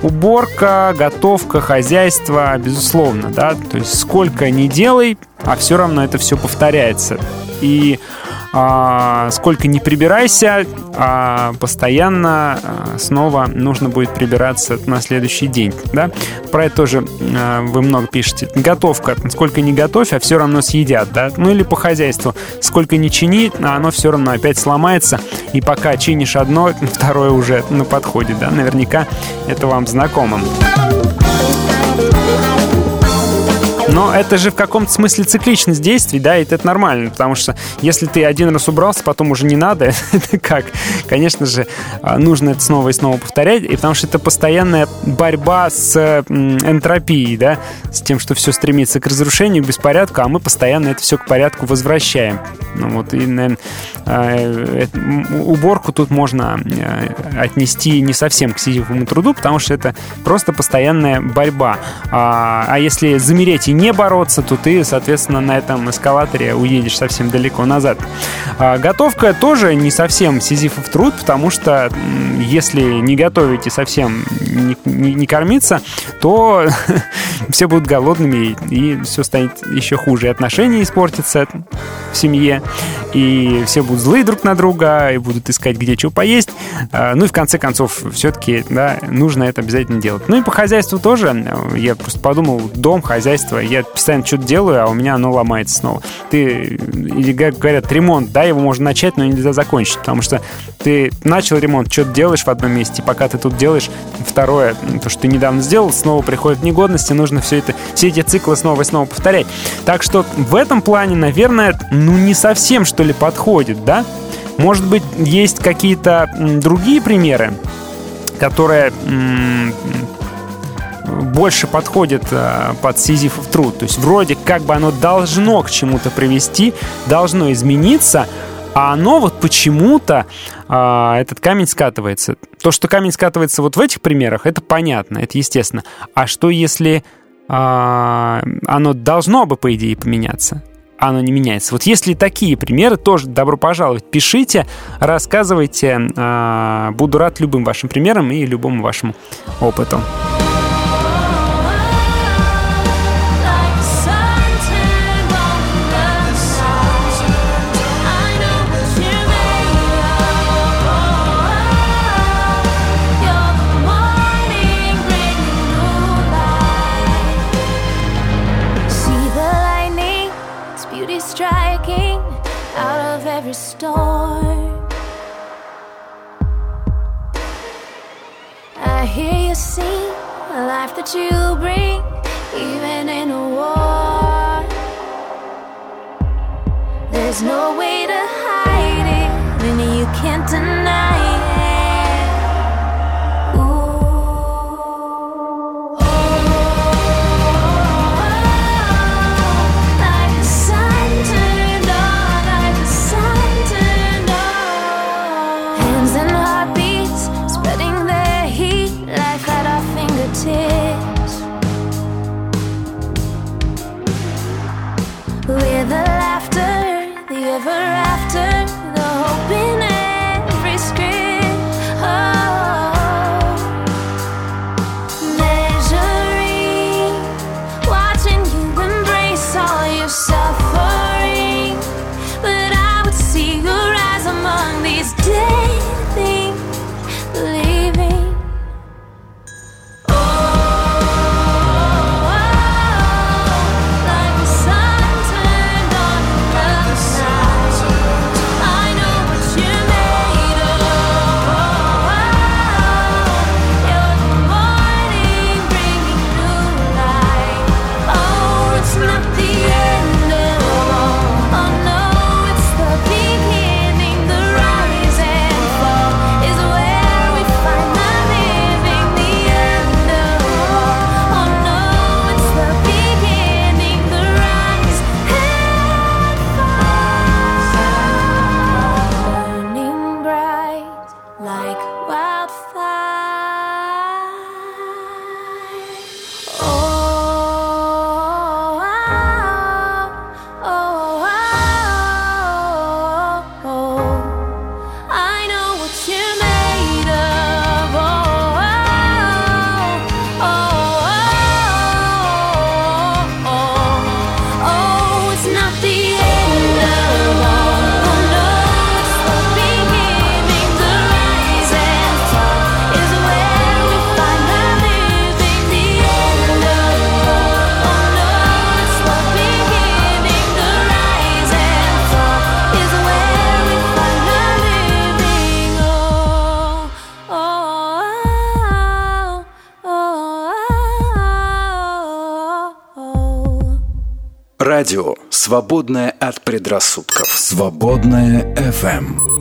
уборка, готовка, хозяйство, безусловно, да, то есть сколько не делай, а все равно это все повторяется. И а, сколько не прибирайся, а постоянно а, снова нужно будет прибираться на следующий день. Да? Про это тоже а, вы много пишете. Готовка. Сколько не готовь, а все равно съедят. Да? Ну или по хозяйству. Сколько не чини, а оно все равно опять сломается. И пока чинишь одно, второе уже на подходе. Да? Наверняка это вам знакомо. Но это же в каком-то смысле цикличность действий, да, и это нормально, потому что если ты один раз убрался, потом уже не надо, это как? Конечно же, а, нужно это снова и снова повторять, и потому что это постоянная борьба с энтропией, да, с тем, что все стремится к разрушению, к беспорядку, а мы постоянно это все к порядку возвращаем. Ну вот, и, наверное, а, уборку тут можно а, отнести не совсем к сидевому труду, потому что это просто постоянная борьба. А если замереть и не бороться, то ты, соответственно, на этом эскалаторе уедешь совсем далеко назад. А готовка тоже не совсем сизифов труд, потому что если не готовить и совсем не, не, не кормиться, то все будут голодными, и все станет еще хуже. И отношения испортятся в семье, и все будут злые друг на друга, и будут искать, где что поесть. А, ну и в конце концов, все-таки, да, нужно это обязательно делать. Ну и по хозяйству тоже. Я просто подумал, дом, хозяйство, я постоянно что-то делаю, а у меня оно ломается снова. Ты, или говорят, ремонт, да, его можно начать, но нельзя закончить, потому что ты начал ремонт, что-то делаешь в одном месте, пока ты тут делаешь второе, то, что ты недавно сделал, снова приходит негодность, и нужно все это, все эти циклы снова и снова повторять. Так что в этом плане, наверное, ну не совсем, что ли, подходит, да? Может быть, есть какие-то другие примеры, которые больше подходит э, под сизифов труд. То есть вроде как бы оно должно к чему-то привести, должно измениться, а оно вот почему-то э, этот камень скатывается. То, что камень скатывается вот в этих примерах, это понятно, это естественно. А что если э, оно должно бы, по идее, поменяться? оно не меняется. Вот если такие примеры, тоже добро пожаловать. Пишите, рассказывайте. А, буду рад любым вашим примерам и любому вашему опыту.
see the life that you bring, even in a war. There's no way to hide it, and you can't deny.
свободная от предрассудков. Свободная FM.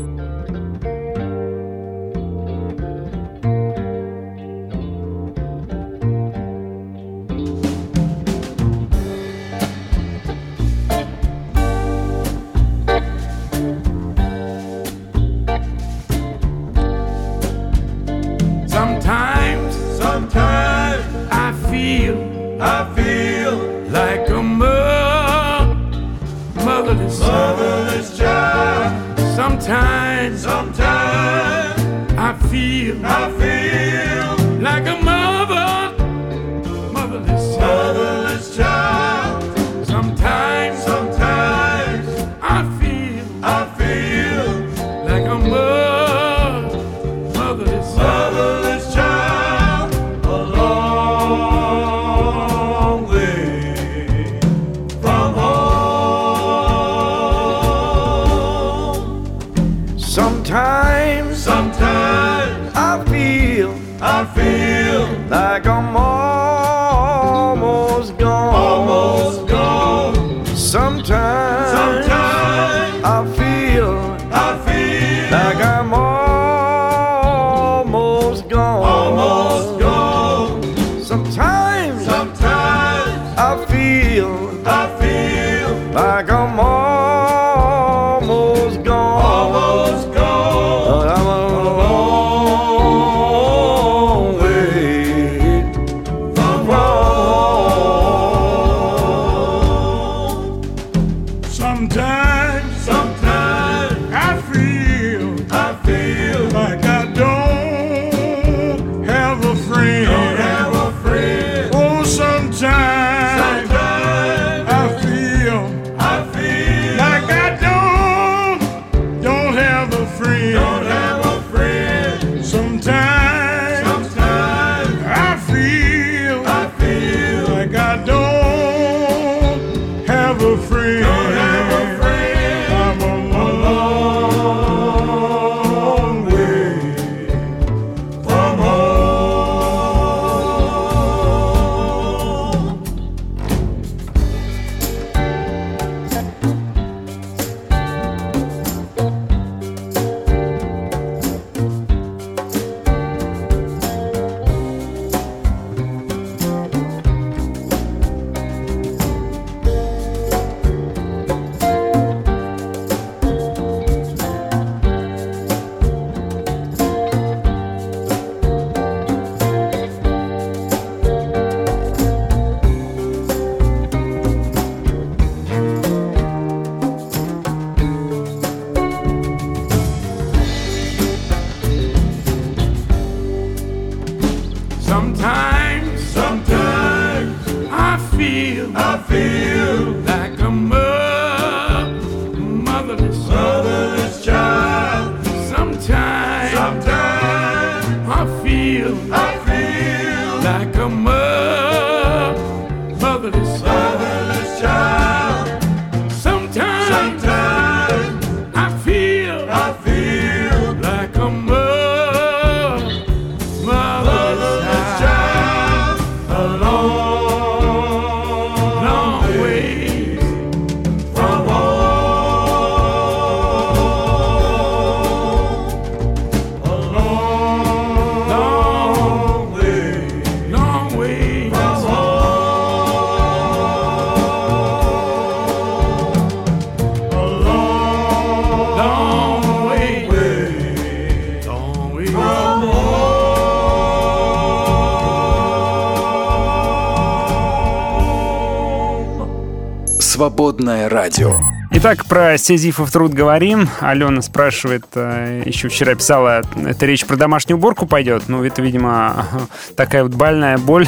Свободное радио.
Итак, про Сизифов труд говорим. Алена спрашивает, э, еще вчера писала, это речь про домашнюю уборку пойдет? Ну, это, видимо, такая вот больная боль,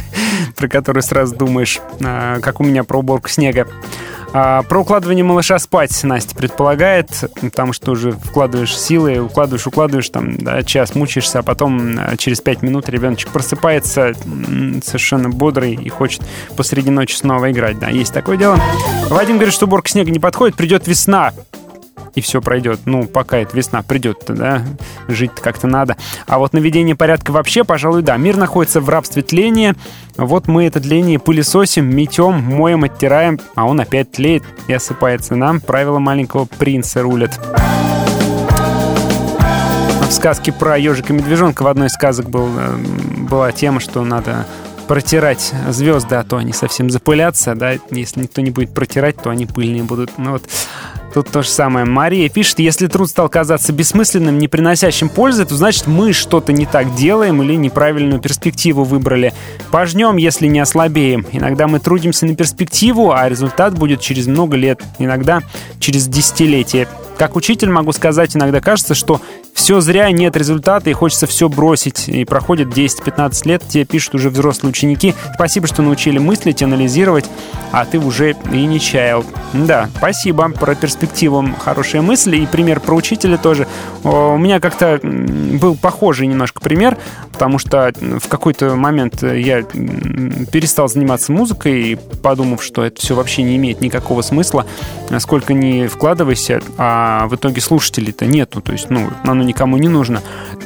про которую сразу думаешь, э, как у меня про уборку снега. А, про укладывание малыша спать Настя предполагает, потому что уже вкладываешь силы, укладываешь, укладываешь, там, да, час мучаешься, а потом э, через пять минут ребеночек просыпается совершенно бодрый и хочет посреди ночи снова играть. Да, есть такое дело. Вадим говорит, что уборка снега не подходит, придет весна и все пройдет. Ну, пока эта весна придет-то, да, жить как-то надо. А вот наведение порядка вообще, пожалуй, да. Мир находится в рабстве тления. Вот мы это тление пылесосим, метем, моем, оттираем, а он опять тлеет и осыпается. Нам правила маленького принца рулят. В сказке про ежика и медвежонка в одной из сказок был, э, была тема, что надо протирать звезды, а то они совсем запылятся, да, если никто не будет протирать, то они пыльные будут. Ну вот, Тут то же самое. Мария пишет, если труд стал казаться бессмысленным, не приносящим пользы, то значит мы что-то не так делаем или неправильную перспективу выбрали. Пожнем, если не ослабеем. Иногда мы трудимся на перспективу, а результат будет через много лет, иногда через десятилетия. Как учитель могу сказать, иногда кажется, что все зря, нет результата, и хочется все бросить. И проходит 10-15 лет, тебе пишут уже взрослые ученики. Спасибо, что научили мыслить, анализировать, а ты уже и не чаял. Да, спасибо. Про перспективу хорошие мысли. И пример про учителя тоже. У меня как-то был похожий немножко пример, потому что в какой-то момент я перестал заниматься музыкой, подумав, что это все вообще не имеет никакого смысла, сколько ни вкладывайся, а в итоге слушателей-то нету. То есть, ну, оно никому не нужно.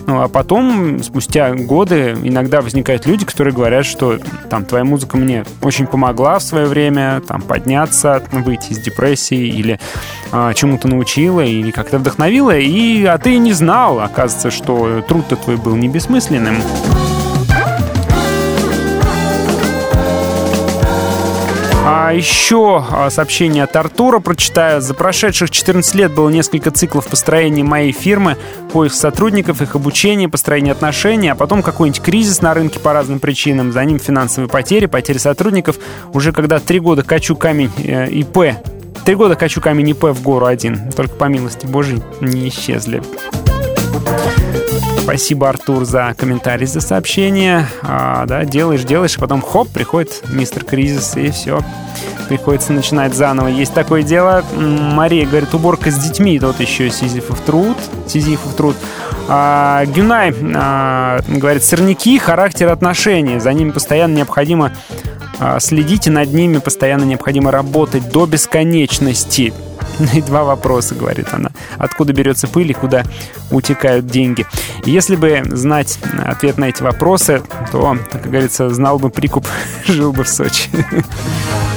Ну, а потом, спустя годы, иногда возникают люди, которые говорят, что там твоя музыка мне очень помогла в свое время там подняться, выйти из депрессии или чему-то научила или как-то вдохновила, и, а ты не знал, оказывается, что труд-то твой был не бессмысленным. А еще сообщение от Артура прочитаю. За прошедших 14 лет было несколько циклов построения моей фирмы, поиск сотрудников, их обучение, построение отношений, а потом какой-нибудь кризис на рынке по разным причинам, за ним финансовые потери, потери сотрудников. Уже когда три года качу камень э, ИП, три года качу камень ИП в гору один, только по милости Божьей не исчезли. Спасибо, Артур, за комментарий, за сообщение. А, да, делаешь, делаешь, а потом хоп, приходит мистер Кризис, и все. Приходится начинать заново. Есть такое дело. Мария говорит, уборка с детьми. Тут еще Сизифов труд. Сизифов труд. А, Гюнай а, говорит, сорняки, характер отношений. За ними постоянно необходимо а, следить, и над ними постоянно необходимо работать до бесконечности. И два вопроса, говорит она. Откуда берется пыль и куда утекают деньги? Если бы знать ответ на эти вопросы, то, как говорится, знал бы прикуп, жил бы в Сочи.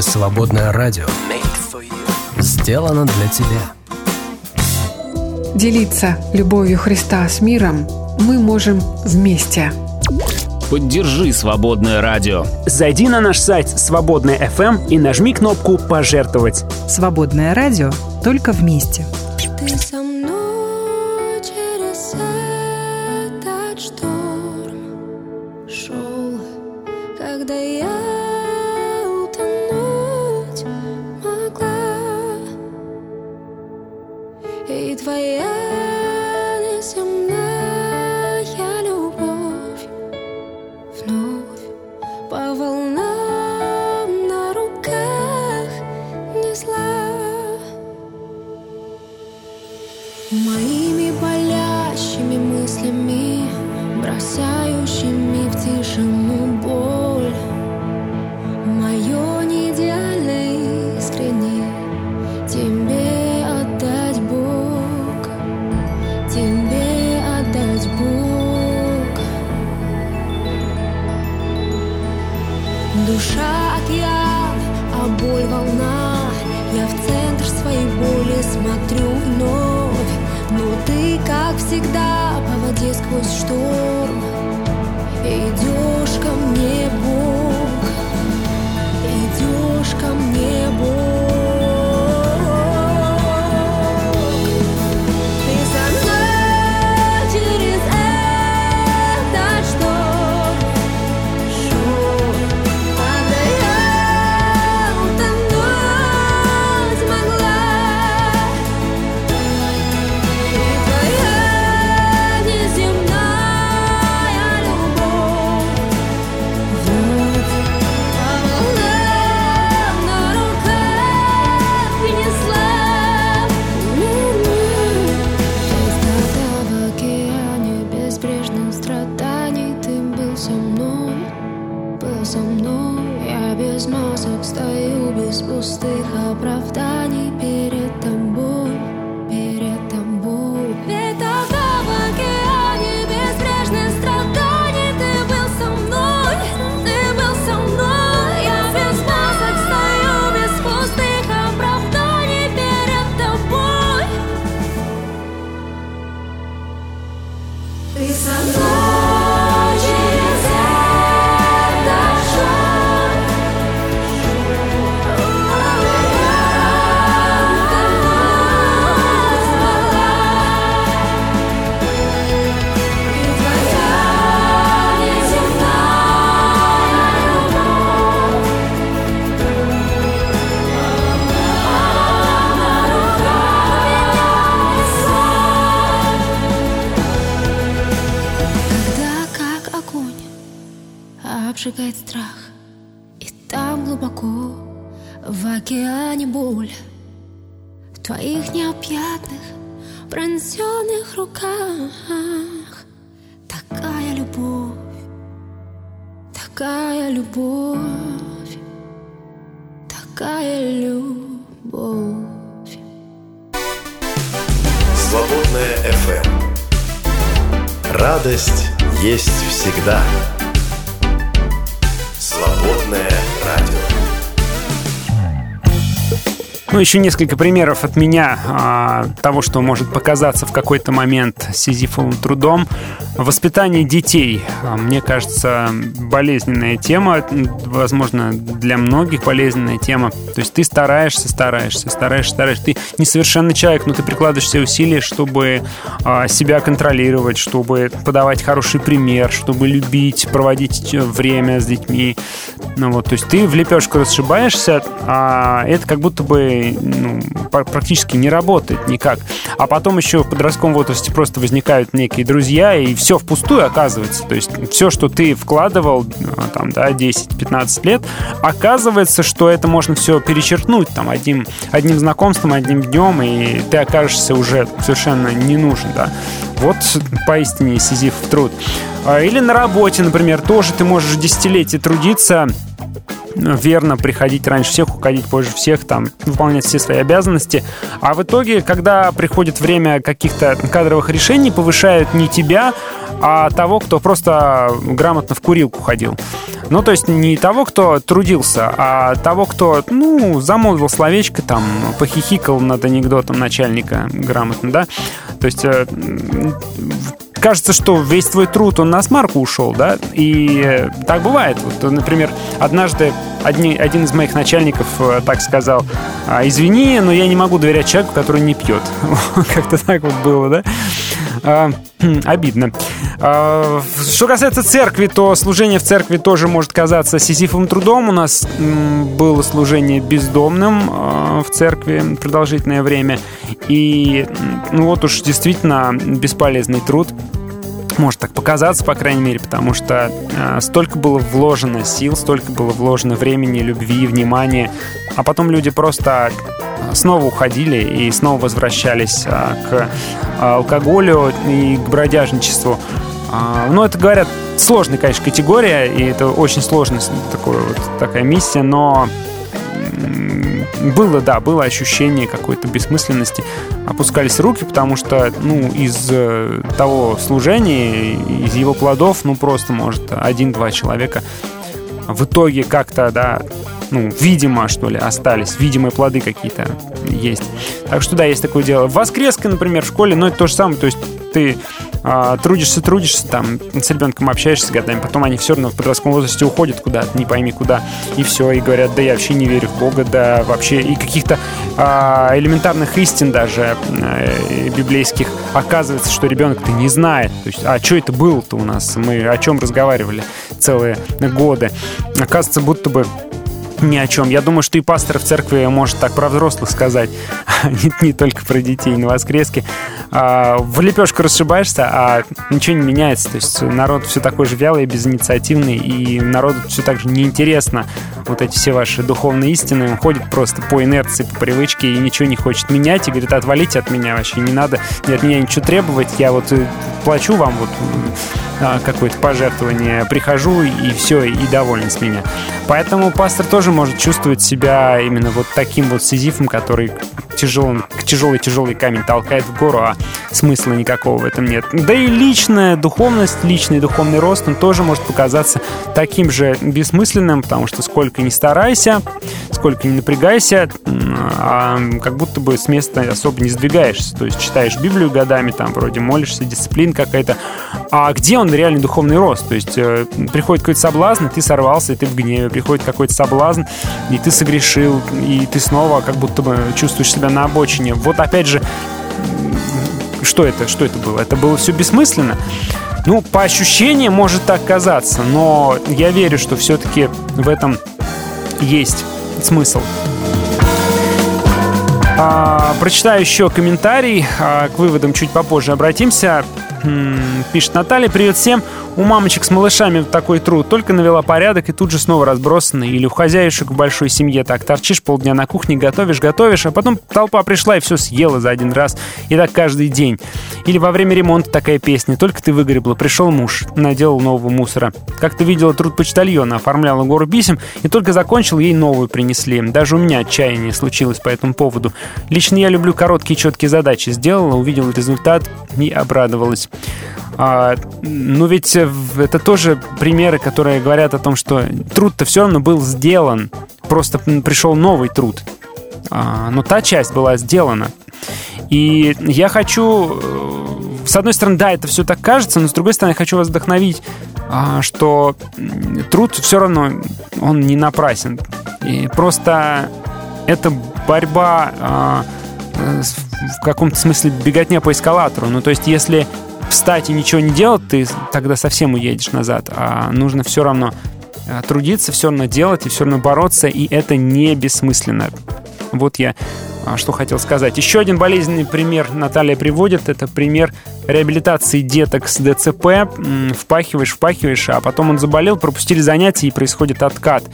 эфире «Свободное радио». Сделано для тебя.
Делиться любовью Христа с миром мы можем вместе.
Поддержи «Свободное радио».
Зайди на наш сайт «Свободная FM» и нажми кнопку «Пожертвовать».
Свободное радио только вместе.
Еще несколько примеров от меня а, того, что может показаться в какой-то момент сизифовым трудом. Воспитание детей, а, мне кажется, болезненная тема, возможно, для многих болезненная тема. То есть ты стараешься, стараешься, стараешься, стараешься. Ты несовершенный человек, но ты прикладываешь все усилия, чтобы а, себя контролировать, чтобы подавать хороший пример, чтобы любить, проводить время с детьми. Ну вот, то есть ты в лепешку расшибаешься, а это как будто бы ну, пр- практически не работает никак. А потом еще в подростковом возрасте просто возникают некие друзья, и все впустую оказывается. То есть все, что ты вкладывал а, там, да, 10-15 лет, оказывается, что это можно все перечеркнуть там одним, одним знакомством, одним днем, и ты окажешься уже совершенно не нужен, да. Вот поистине сизифов труд. А, Или на работе, например, тоже ты можешь десятилетия трудиться, верно приходить раньше всех, уходить позже всех, там, выполнять все свои обязанности. А в итоге, когда приходит время каких-то кадровых решений, повышают не тебя, а того, кто просто грамотно в курилку ходил. Ну, то есть не того, кто трудился, а того, кто, ну, замолвил словечко, там, похихикал над анекдотом начальника грамотно, да? То есть э, кажется, что весь твой труд, он на смарку ушел, да? И так бывает. Вот, например, однажды одни, один из моих начальников э, так сказал, «А, извини, но я не могу доверять человеку, который не пьет. Как-то так вот было, да? А, хм, обидно. А, Что касается церкви, то служение в церкви тоже может казаться сизифовым трудом. У нас м, было служение бездомным а, в церкви продолжительное время. И ну вот уж действительно бесполезный труд может так показаться, по крайней мере, потому что э, столько было вложено сил, столько было вложено времени, любви, внимания, а потом люди просто э, снова уходили и снова возвращались э, к э, алкоголю и к бродяжничеству. А, Ну, это, говорят, сложная, конечно, категория, и это очень сложная такое вот, такая миссия, но было, да, было ощущение какой-то бессмысленности. Опускались руки, потому что, ну, из э, того служения, из его плодов, ну, просто, может, один-два человека в итоге как-то, да, ну, видимо, что ли, остались, видимые плоды какие-то есть. Так что, да, есть такое дело. Воскреска, например, в школе, ну, это то же самое, то есть ты а, трудишься, трудишься, там, с ребенком общаешься годами, потом они все равно в подростковом возрасте уходят куда-то, не пойми куда, и все, и говорят, да я вообще не верю в Бога, да вообще, и каких-то а, элементарных истин даже э, библейских. Оказывается, что ребенок-то не знает, то есть, а что это было-то у нас, мы о чем разговаривали целые годы, оказывается, будто бы ни о чем. Я думаю, что и пастор в церкви может так про взрослых сказать, не, не только про детей на воскреске. А, в лепешку расшибаешься, а ничего не меняется. То есть народ все такой же вялый, безинициативный, и народу все так же неинтересно вот эти все ваши духовные истины. Он ходит просто по инерции, по привычке и ничего не хочет менять, и говорит, отвалите от меня вообще, не надо ни от меня ничего требовать, я вот э, плачу вам вот а, какое-то пожертвование, прихожу и все, и доволен с меня. Поэтому пастор тоже может чувствовать себя именно вот таким вот сизифом, который тяжелым, тяжелый-тяжелый камень толкает в гору, а смысла никакого в этом нет. Да и личная духовность, личный духовный рост, он тоже может показаться таким же бессмысленным, потому что сколько ни старайся, сколько ни напрягайся, а как будто бы с места особо не сдвигаешься. То есть читаешь Библию годами, там вроде молишься, дисциплина какая-то. А где он реальный духовный рост? То есть э, приходит какой-то соблазн, и ты сорвался, и ты в гневе. Приходит какой-то соблазн, и ты согрешил, и ты снова как будто бы чувствуешь себя на обочине. Вот опять же, м, что это? Что это было? Это было все бессмысленно? Ну, по ощущениям может так казаться, но я верю, что все-таки в этом есть смысл. А, прочитаю еще комментарий. а, к выводам чуть попозже обратимся. М, Пишет Наталья, привет всем. У мамочек с малышами такой труд. Только навела порядок и тут же снова разбросанный. Или у хозяюшек в большой семье так. Торчишь полдня на кухне, готовишь, готовишь, а потом толпа пришла и все съела за один раз. И так каждый день. Или во время ремонта такая песня. Только ты выгребла, пришел муж, наделал нового мусора. Как ты видела труд почтальона, оформляла гору писем и только закончил, ей новую принесли. Даже у меня отчаяние случилось по этому поводу. Лично я люблю короткие четкие задачи. Сделала, увидела результат и обрадовалась. А, ну ведь э, это тоже примеры, которые говорят о том, что труд-то все равно был сделан. Просто пришел новый труд. А, но та часть была сделана. И я хочу, э, с одной стороны, да, это все так кажется, но с другой стороны, я хочу вас вдохновить, а, что труд все равно, он не напрасен. И просто это борьба а, э, в каком-то смысле беготня по эскалатору. Ну, то есть, если встать и ничего не делать, ты тогда совсем уедешь назад. А нужно все равно а, трудиться, все равно делать и все равно бороться, и это не бессмысленно. Вот я а, что хотел сказать. Еще один болезненный пример Наталья приводит. Это пример реабилитации деток с ДЦП. Впахиваешь, впахиваешь, а потом он заболел, пропустили занятия и происходит откат.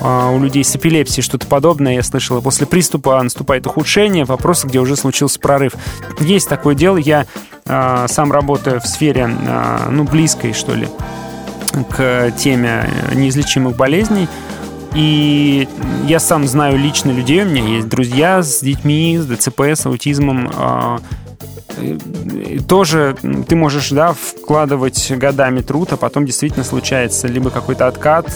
А, У людей с эпилепсией что-то подобное, я слышал. После приступа наступает ухудшение, вопросы, где уже случился прорыв. Есть такое дело. Я сам работаю в сфере, а, ну, близкой, что ли, к теме неизлечимых болезней. И я сам знаю лично людей, у меня есть друзья с детьми, с ДЦП, с аутизмом. а, тоже ты можешь, да, вкладывать годами труд, а потом действительно случается либо какой-то откат,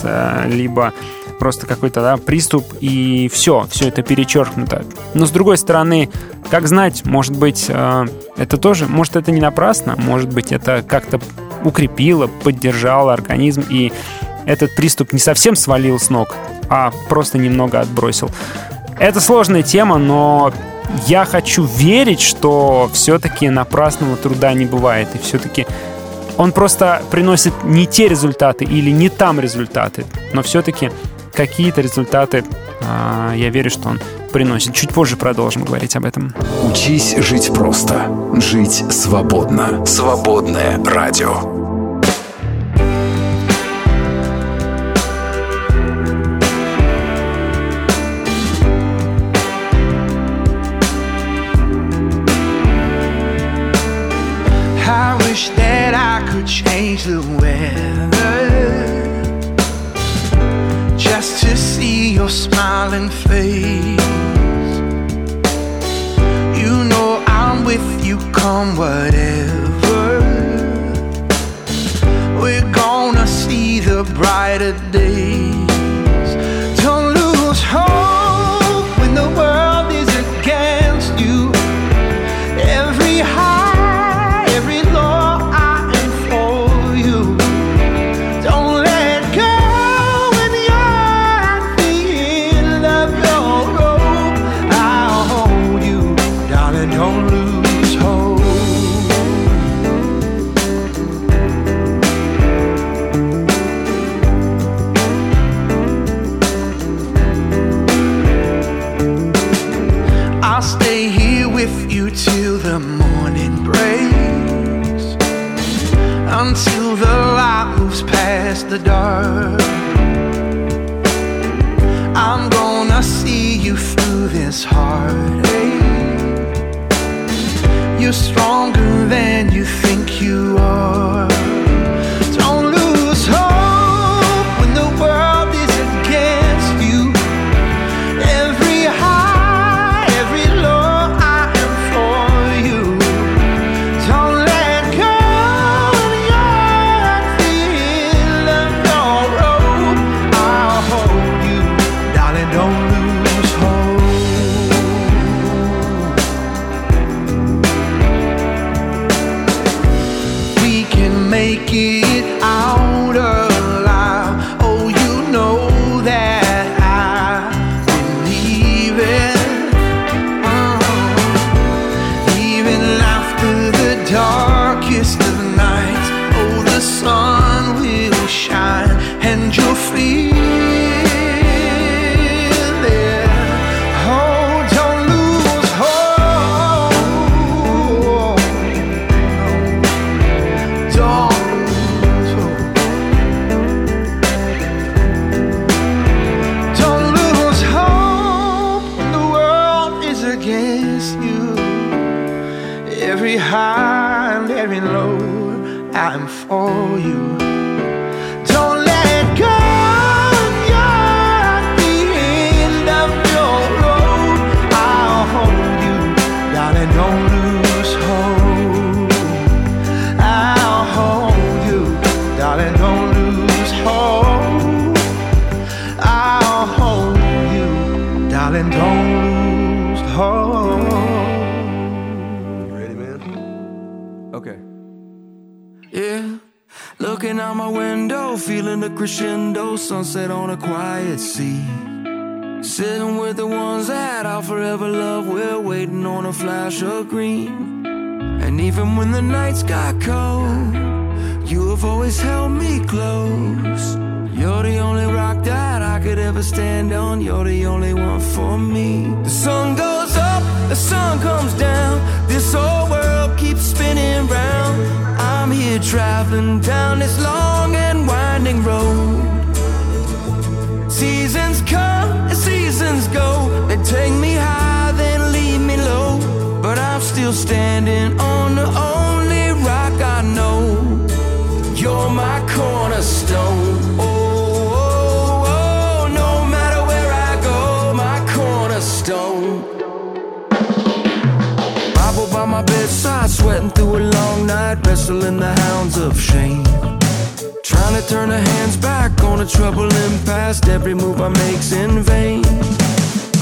либо просто какой-то да, приступ, и все, все это перечеркнуто. Но с другой стороны, как знать, может быть, э, это тоже, может, это не напрасно, может быть, это как-то укрепило, поддержало организм, и этот приступ не совсем свалил с ног, а просто немного отбросил. Это сложная тема, но я хочу верить, что все-таки напрасного труда не бывает, и все-таки он просто приносит не те результаты или не там результаты, но все-таки какие-то результаты, а, я верю, что он приносит. Чуть позже продолжим говорить об этом.
Учись жить просто. Жить свободно. Свободное радио.
I wish that I could change the weather just to see your smiling face. You know I'm with you, come whatever. We're gonna see the brighter days. Don't lose hope when the world the dark.
Sunset on a quiet sea. Sitting with the ones that I'll forever love, we're waiting on a flash of green. And even when the nights got cold, you have always held me close. You're the only rock that I could ever stand on, you're the only one for me. The sun goes up, the sun comes down, this whole world keeps spinning round. I'm here traveling down this long and winding road. Take me high, then leave me low. But I'm still standing on the only rock I know. You're my cornerstone. Oh, oh, oh, no matter where I go, my cornerstone. Bible by my bedside, sweating through a long night, wrestling the hounds of shame. Trying to turn the hands back on a troubling past, every move I make's in vain.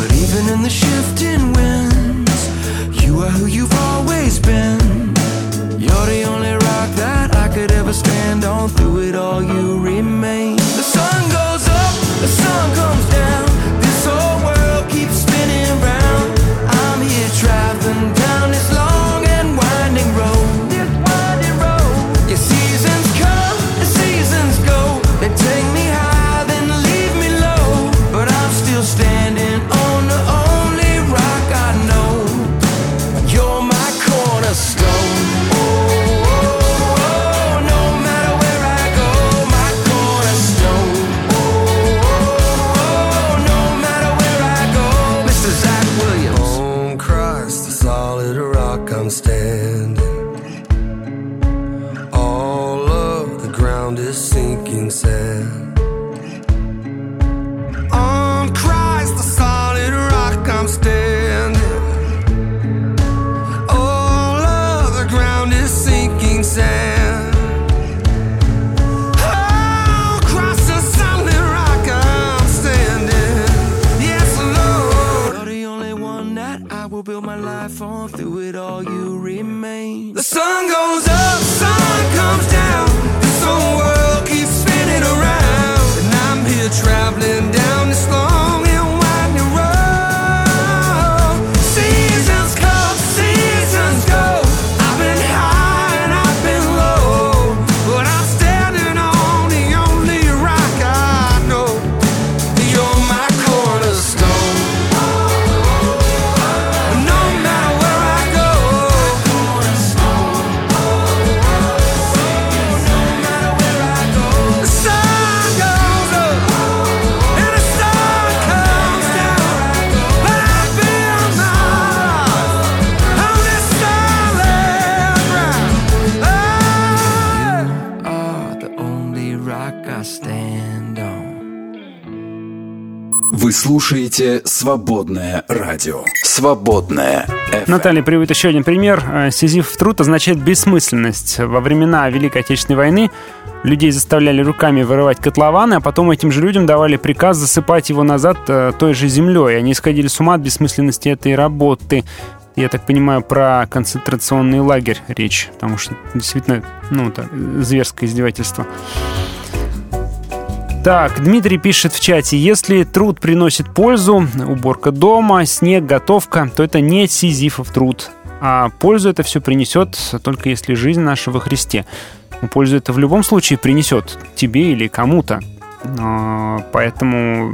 But even in the shifting winds, you are who you've always been. You're the only rock that I could ever stand on. Through it all, you remain. The sun goes up, the sun comes
слушаете «Свободное радио». «Свободное FM».
Наталья приводит еще один пример. Э, Сизиф труд означает бессмысленность. Во времена Великой Отечественной войны людей заставляли руками вырывать котлованы, а потом этим же людям давали приказ засыпать его назад э, той же землей. Они сходили с ума от бессмысленности этой работы. Я так понимаю, про концентрационный лагерь речь, потому что действительно, ну, это зверское издевательство. Так, Дмитрий пишет в чате, если труд приносит пользу, уборка дома, снег, готовка, то это не сизифов труд. А пользу это все принесет только если жизнь наша во Христе. Но пользу это в любом случае принесет тебе или кому-то. А, Поэтому,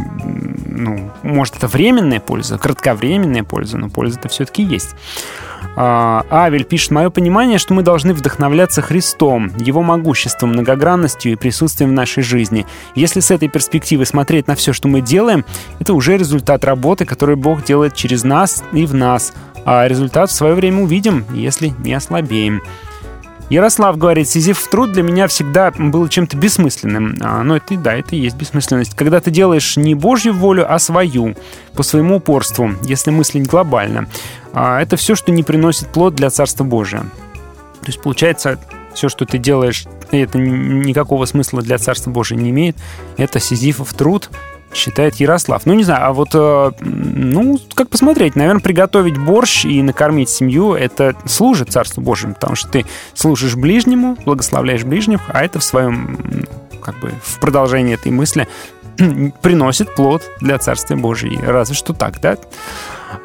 ну, может, это временная польза, кратковременная польза, но польза-то все-таки есть. А, Авель пишет, мое понимание, что мы должны вдохновляться Христом, Его могуществом, многогранностью и присутствием в нашей жизни. Если с этой перспективы смотреть на все, что мы делаем, это уже результат работы, которую Бог делает через нас и в нас. А результат в свое время увидим, если не ослабеем. Ярослав говорит, Сизиф труд для меня всегда был чем-то бессмысленным. А, ну, это да, это и есть бессмысленность. Когда ты делаешь не Божью волю, а свою, по своему упорству, если мыслить глобально. А, это все, что не приносит плод для Царства Божия. То есть, получается, все, что ты делаешь, это никакого смысла для Царства Божия не имеет. Это Сизифов труд, считает Ярослав. Ну, не знаю, а вот, э, ну, как посмотреть, наверное, приготовить борщ и накормить семью, это служит Царству Божьему, потому что ты служишь ближнему, благословляешь ближних, а это в своем, как бы, в продолжении этой мысли приносит плод для Царствия Божьего. Разве что так, да?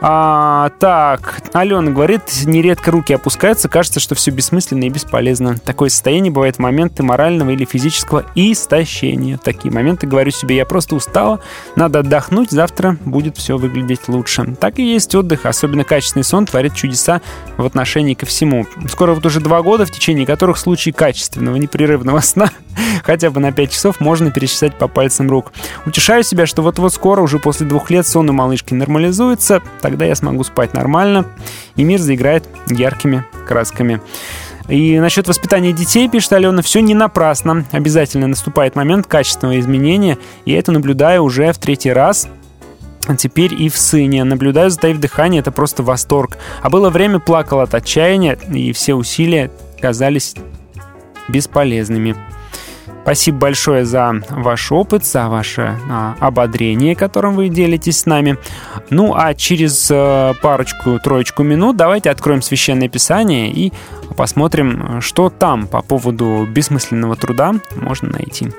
А, так, Алена говорит, нередко руки опускаются, кажется, что все бессмысленно и бесполезно. Такое состояние бывает в моменты морального или физического истощения. В такие моменты говорю себе, я просто устала, надо отдохнуть, завтра будет все выглядеть лучше. Так и есть отдых, особенно качественный сон творит чудеса в отношении ко всему. Скоро вот уже два года, в течение которых случаи качественного, непрерывного сна хотя бы на 5 часов можно пересчитать по пальцам рук. Утешаю себя, что вот-вот скоро, уже после двух лет, сон у малышки нормализуется, Тогда я смогу спать нормально, и мир заиграет яркими красками. И насчет воспитания детей, пишет Алена, все не напрасно. Обязательно наступает момент качественного изменения. и это наблюдаю уже в третий раз. А теперь и в сыне. Наблюдаю, затаив дыхание, это просто восторг. А было время, плакал от отчаяния, и все усилия
казались бесполезными. Спасибо большое за ваш опыт, за ваше а, ободрение, которым вы делитесь с нами. Ну а через э, а, парочку-троечку минут давайте откроем священное писание и посмотрим, что там по поводу бессмысленного труда можно найти.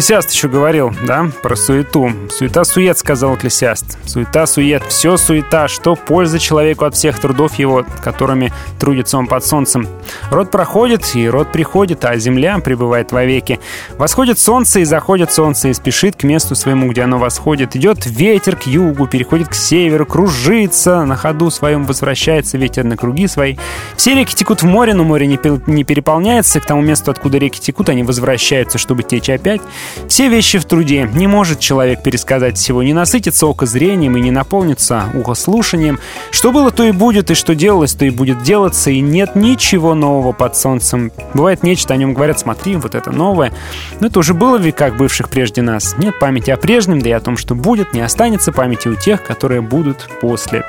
Экклесиаст еще говорил, да, про суету. Суета-сует, сказал Экклесиаст. Суета-сует, все суета, что польза человеку от всех трудов его, которыми трудится он под солнцем. Род проходит, и род приходит, а земля пребывает вовеки. Восходит солнце, и заходит солнце, и спешит к месту своему, где оно восходит. Идет ветер к югу, переходит к северу, кружится, на ходу своем возвращается ветер на круги свои. Все реки текут в море, но море не, переполняется. К тому месту, откуда реки текут, они возвращаются, чтобы течь опять. Все вещи в труде. Не может человек пересказать всего. Не насытится око зрением и не наполнится ухо слушанием. Что было, то и будет, и что делалось, то и будет делаться. И нет ничего нового под солнцем. Бывает нечто, о нем говорят, смотри, вот это новое. Но это уже было в веках бывших прежде нас. Нет памяти о прежнем, да и о том, что будет, не останется памяти у тех, которые будут после.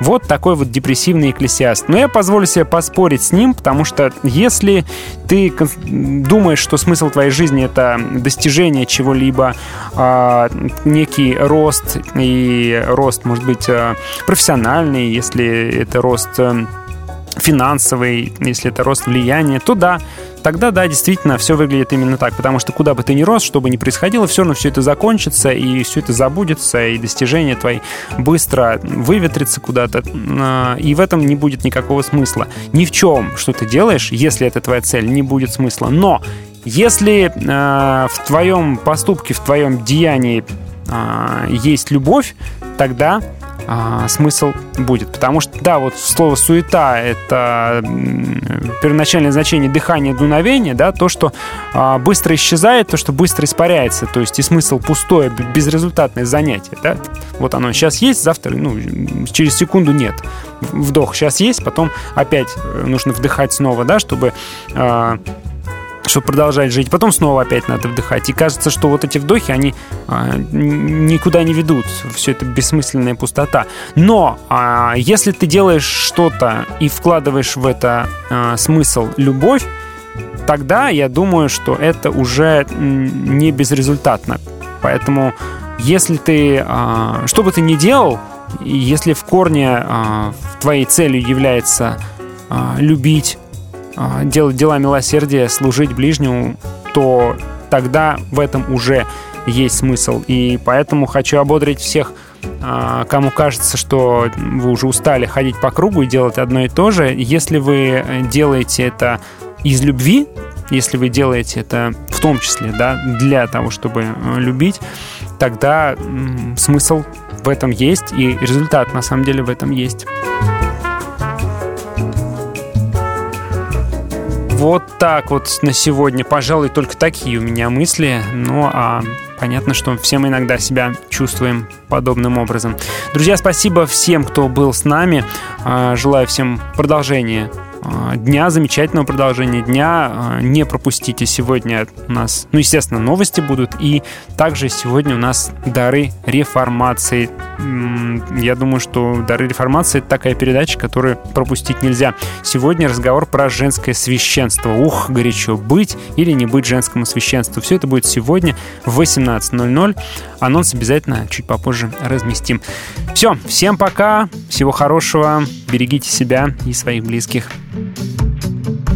Вот такой вот депрессивный экклесиаст. Но я позволю себе поспорить с ним, потому что если ты думаешь, что смысл твоей жизни — это достижение чего-либо, а, некий рост, и рост, может быть, а, профессиональный, если это рост а, финансовый, если это рост влияния, то да, тогда да, действительно, все выглядит именно так, потому что куда бы ты ни рос, что бы ни происходило, все равно все это закончится, и все это забудется, и достижения твои быстро выветрятся куда-то, а, и в этом не будет никакого смысла. Ни в чем, что ты делаешь, если это твоя цель, не будет смысла. Но если э, в твоем поступке, в твоем деянии э, есть любовь, тогда а, смысл будет. Потому что, да, вот слово суета это первоначальное значение дыхания, дуновения, да, то, что а, быстро исчезает, то, что быстро испаряется, то есть и смысл пустое, безрезультатное занятие, да. Вот оно сейчас есть, завтра, ну, через секунду нет. Вдох сейчас есть, потом опять э, нужно вдыхать снова, да, чтобы а, чтобы продолжать жить. Потом снова опять надо вдыхать. И кажется, что вот эти вдохи, они а, никуда не ведут. Все это бессмысленная пустота. Но а, если ты делаешь что-то и вкладываешь в это а, смысл любовь, тогда я думаю, что это уже не безрезультатно. Поэтому если ты, а, что бы ты ни делал, если в корне а, твоей целью является а, любить, делать дела милосердия, служить ближнему, то тогда в этом уже есть смысл. И поэтому хочу ободрить всех, а, кому кажется, что вы уже устали ходить по кругу и делать одно и то же. Если вы делаете это из любви, если вы делаете это в том числе да, для того, чтобы э, любить, тогда смысл в этом есть, и результат на самом деле в этом есть. Вот так вот на сегодня, пожалуй, только такие у меня мысли. Ну, а понятно, что все мы иногда себя чувствуем подобным образом. Друзья, спасибо всем, кто был с нами. А, Желаю всем продолжения дня, замечательного продолжения дня. А, Не пропустите сегодня у нас, ну, естественно, новости будут. И также сегодня у нас дары реформации. Я думаю, что дары реформации это такая передача, которую пропустить нельзя. Сегодня разговор про женское священство. Ух, горячо быть или не быть женскому священству. Все это будет сегодня в 18.00. Анонс обязательно чуть попозже разместим. Все, всем пока, всего хорошего, берегите себя и своих близких.
Música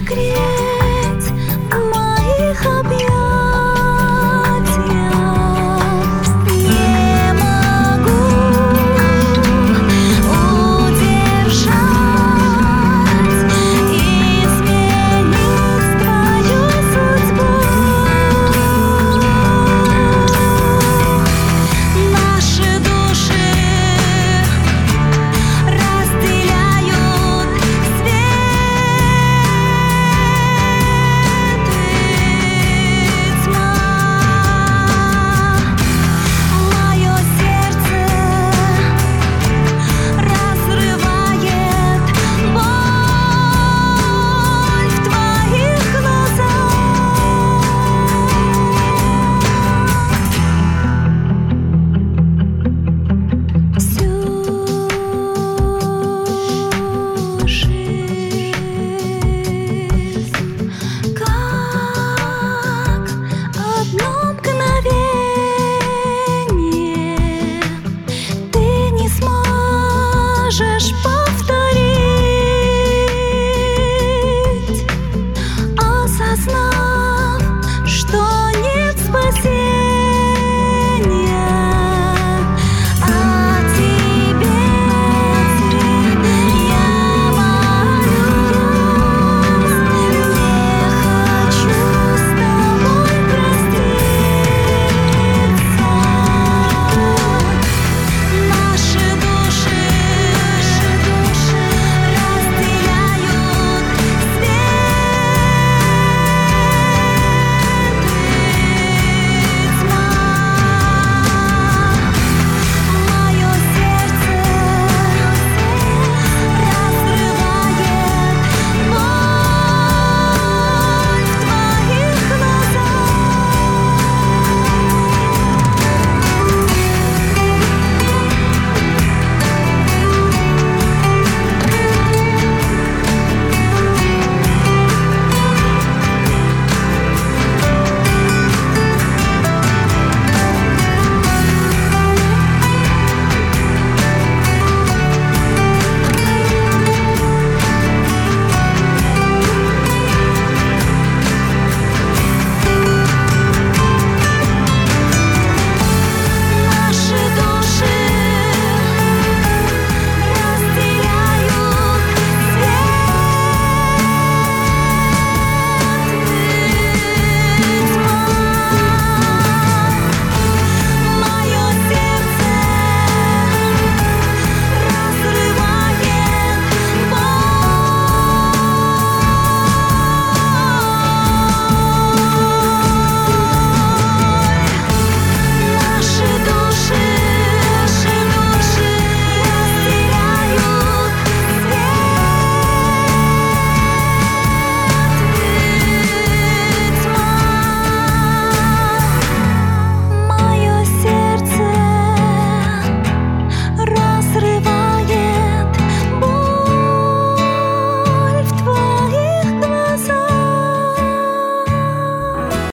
грех.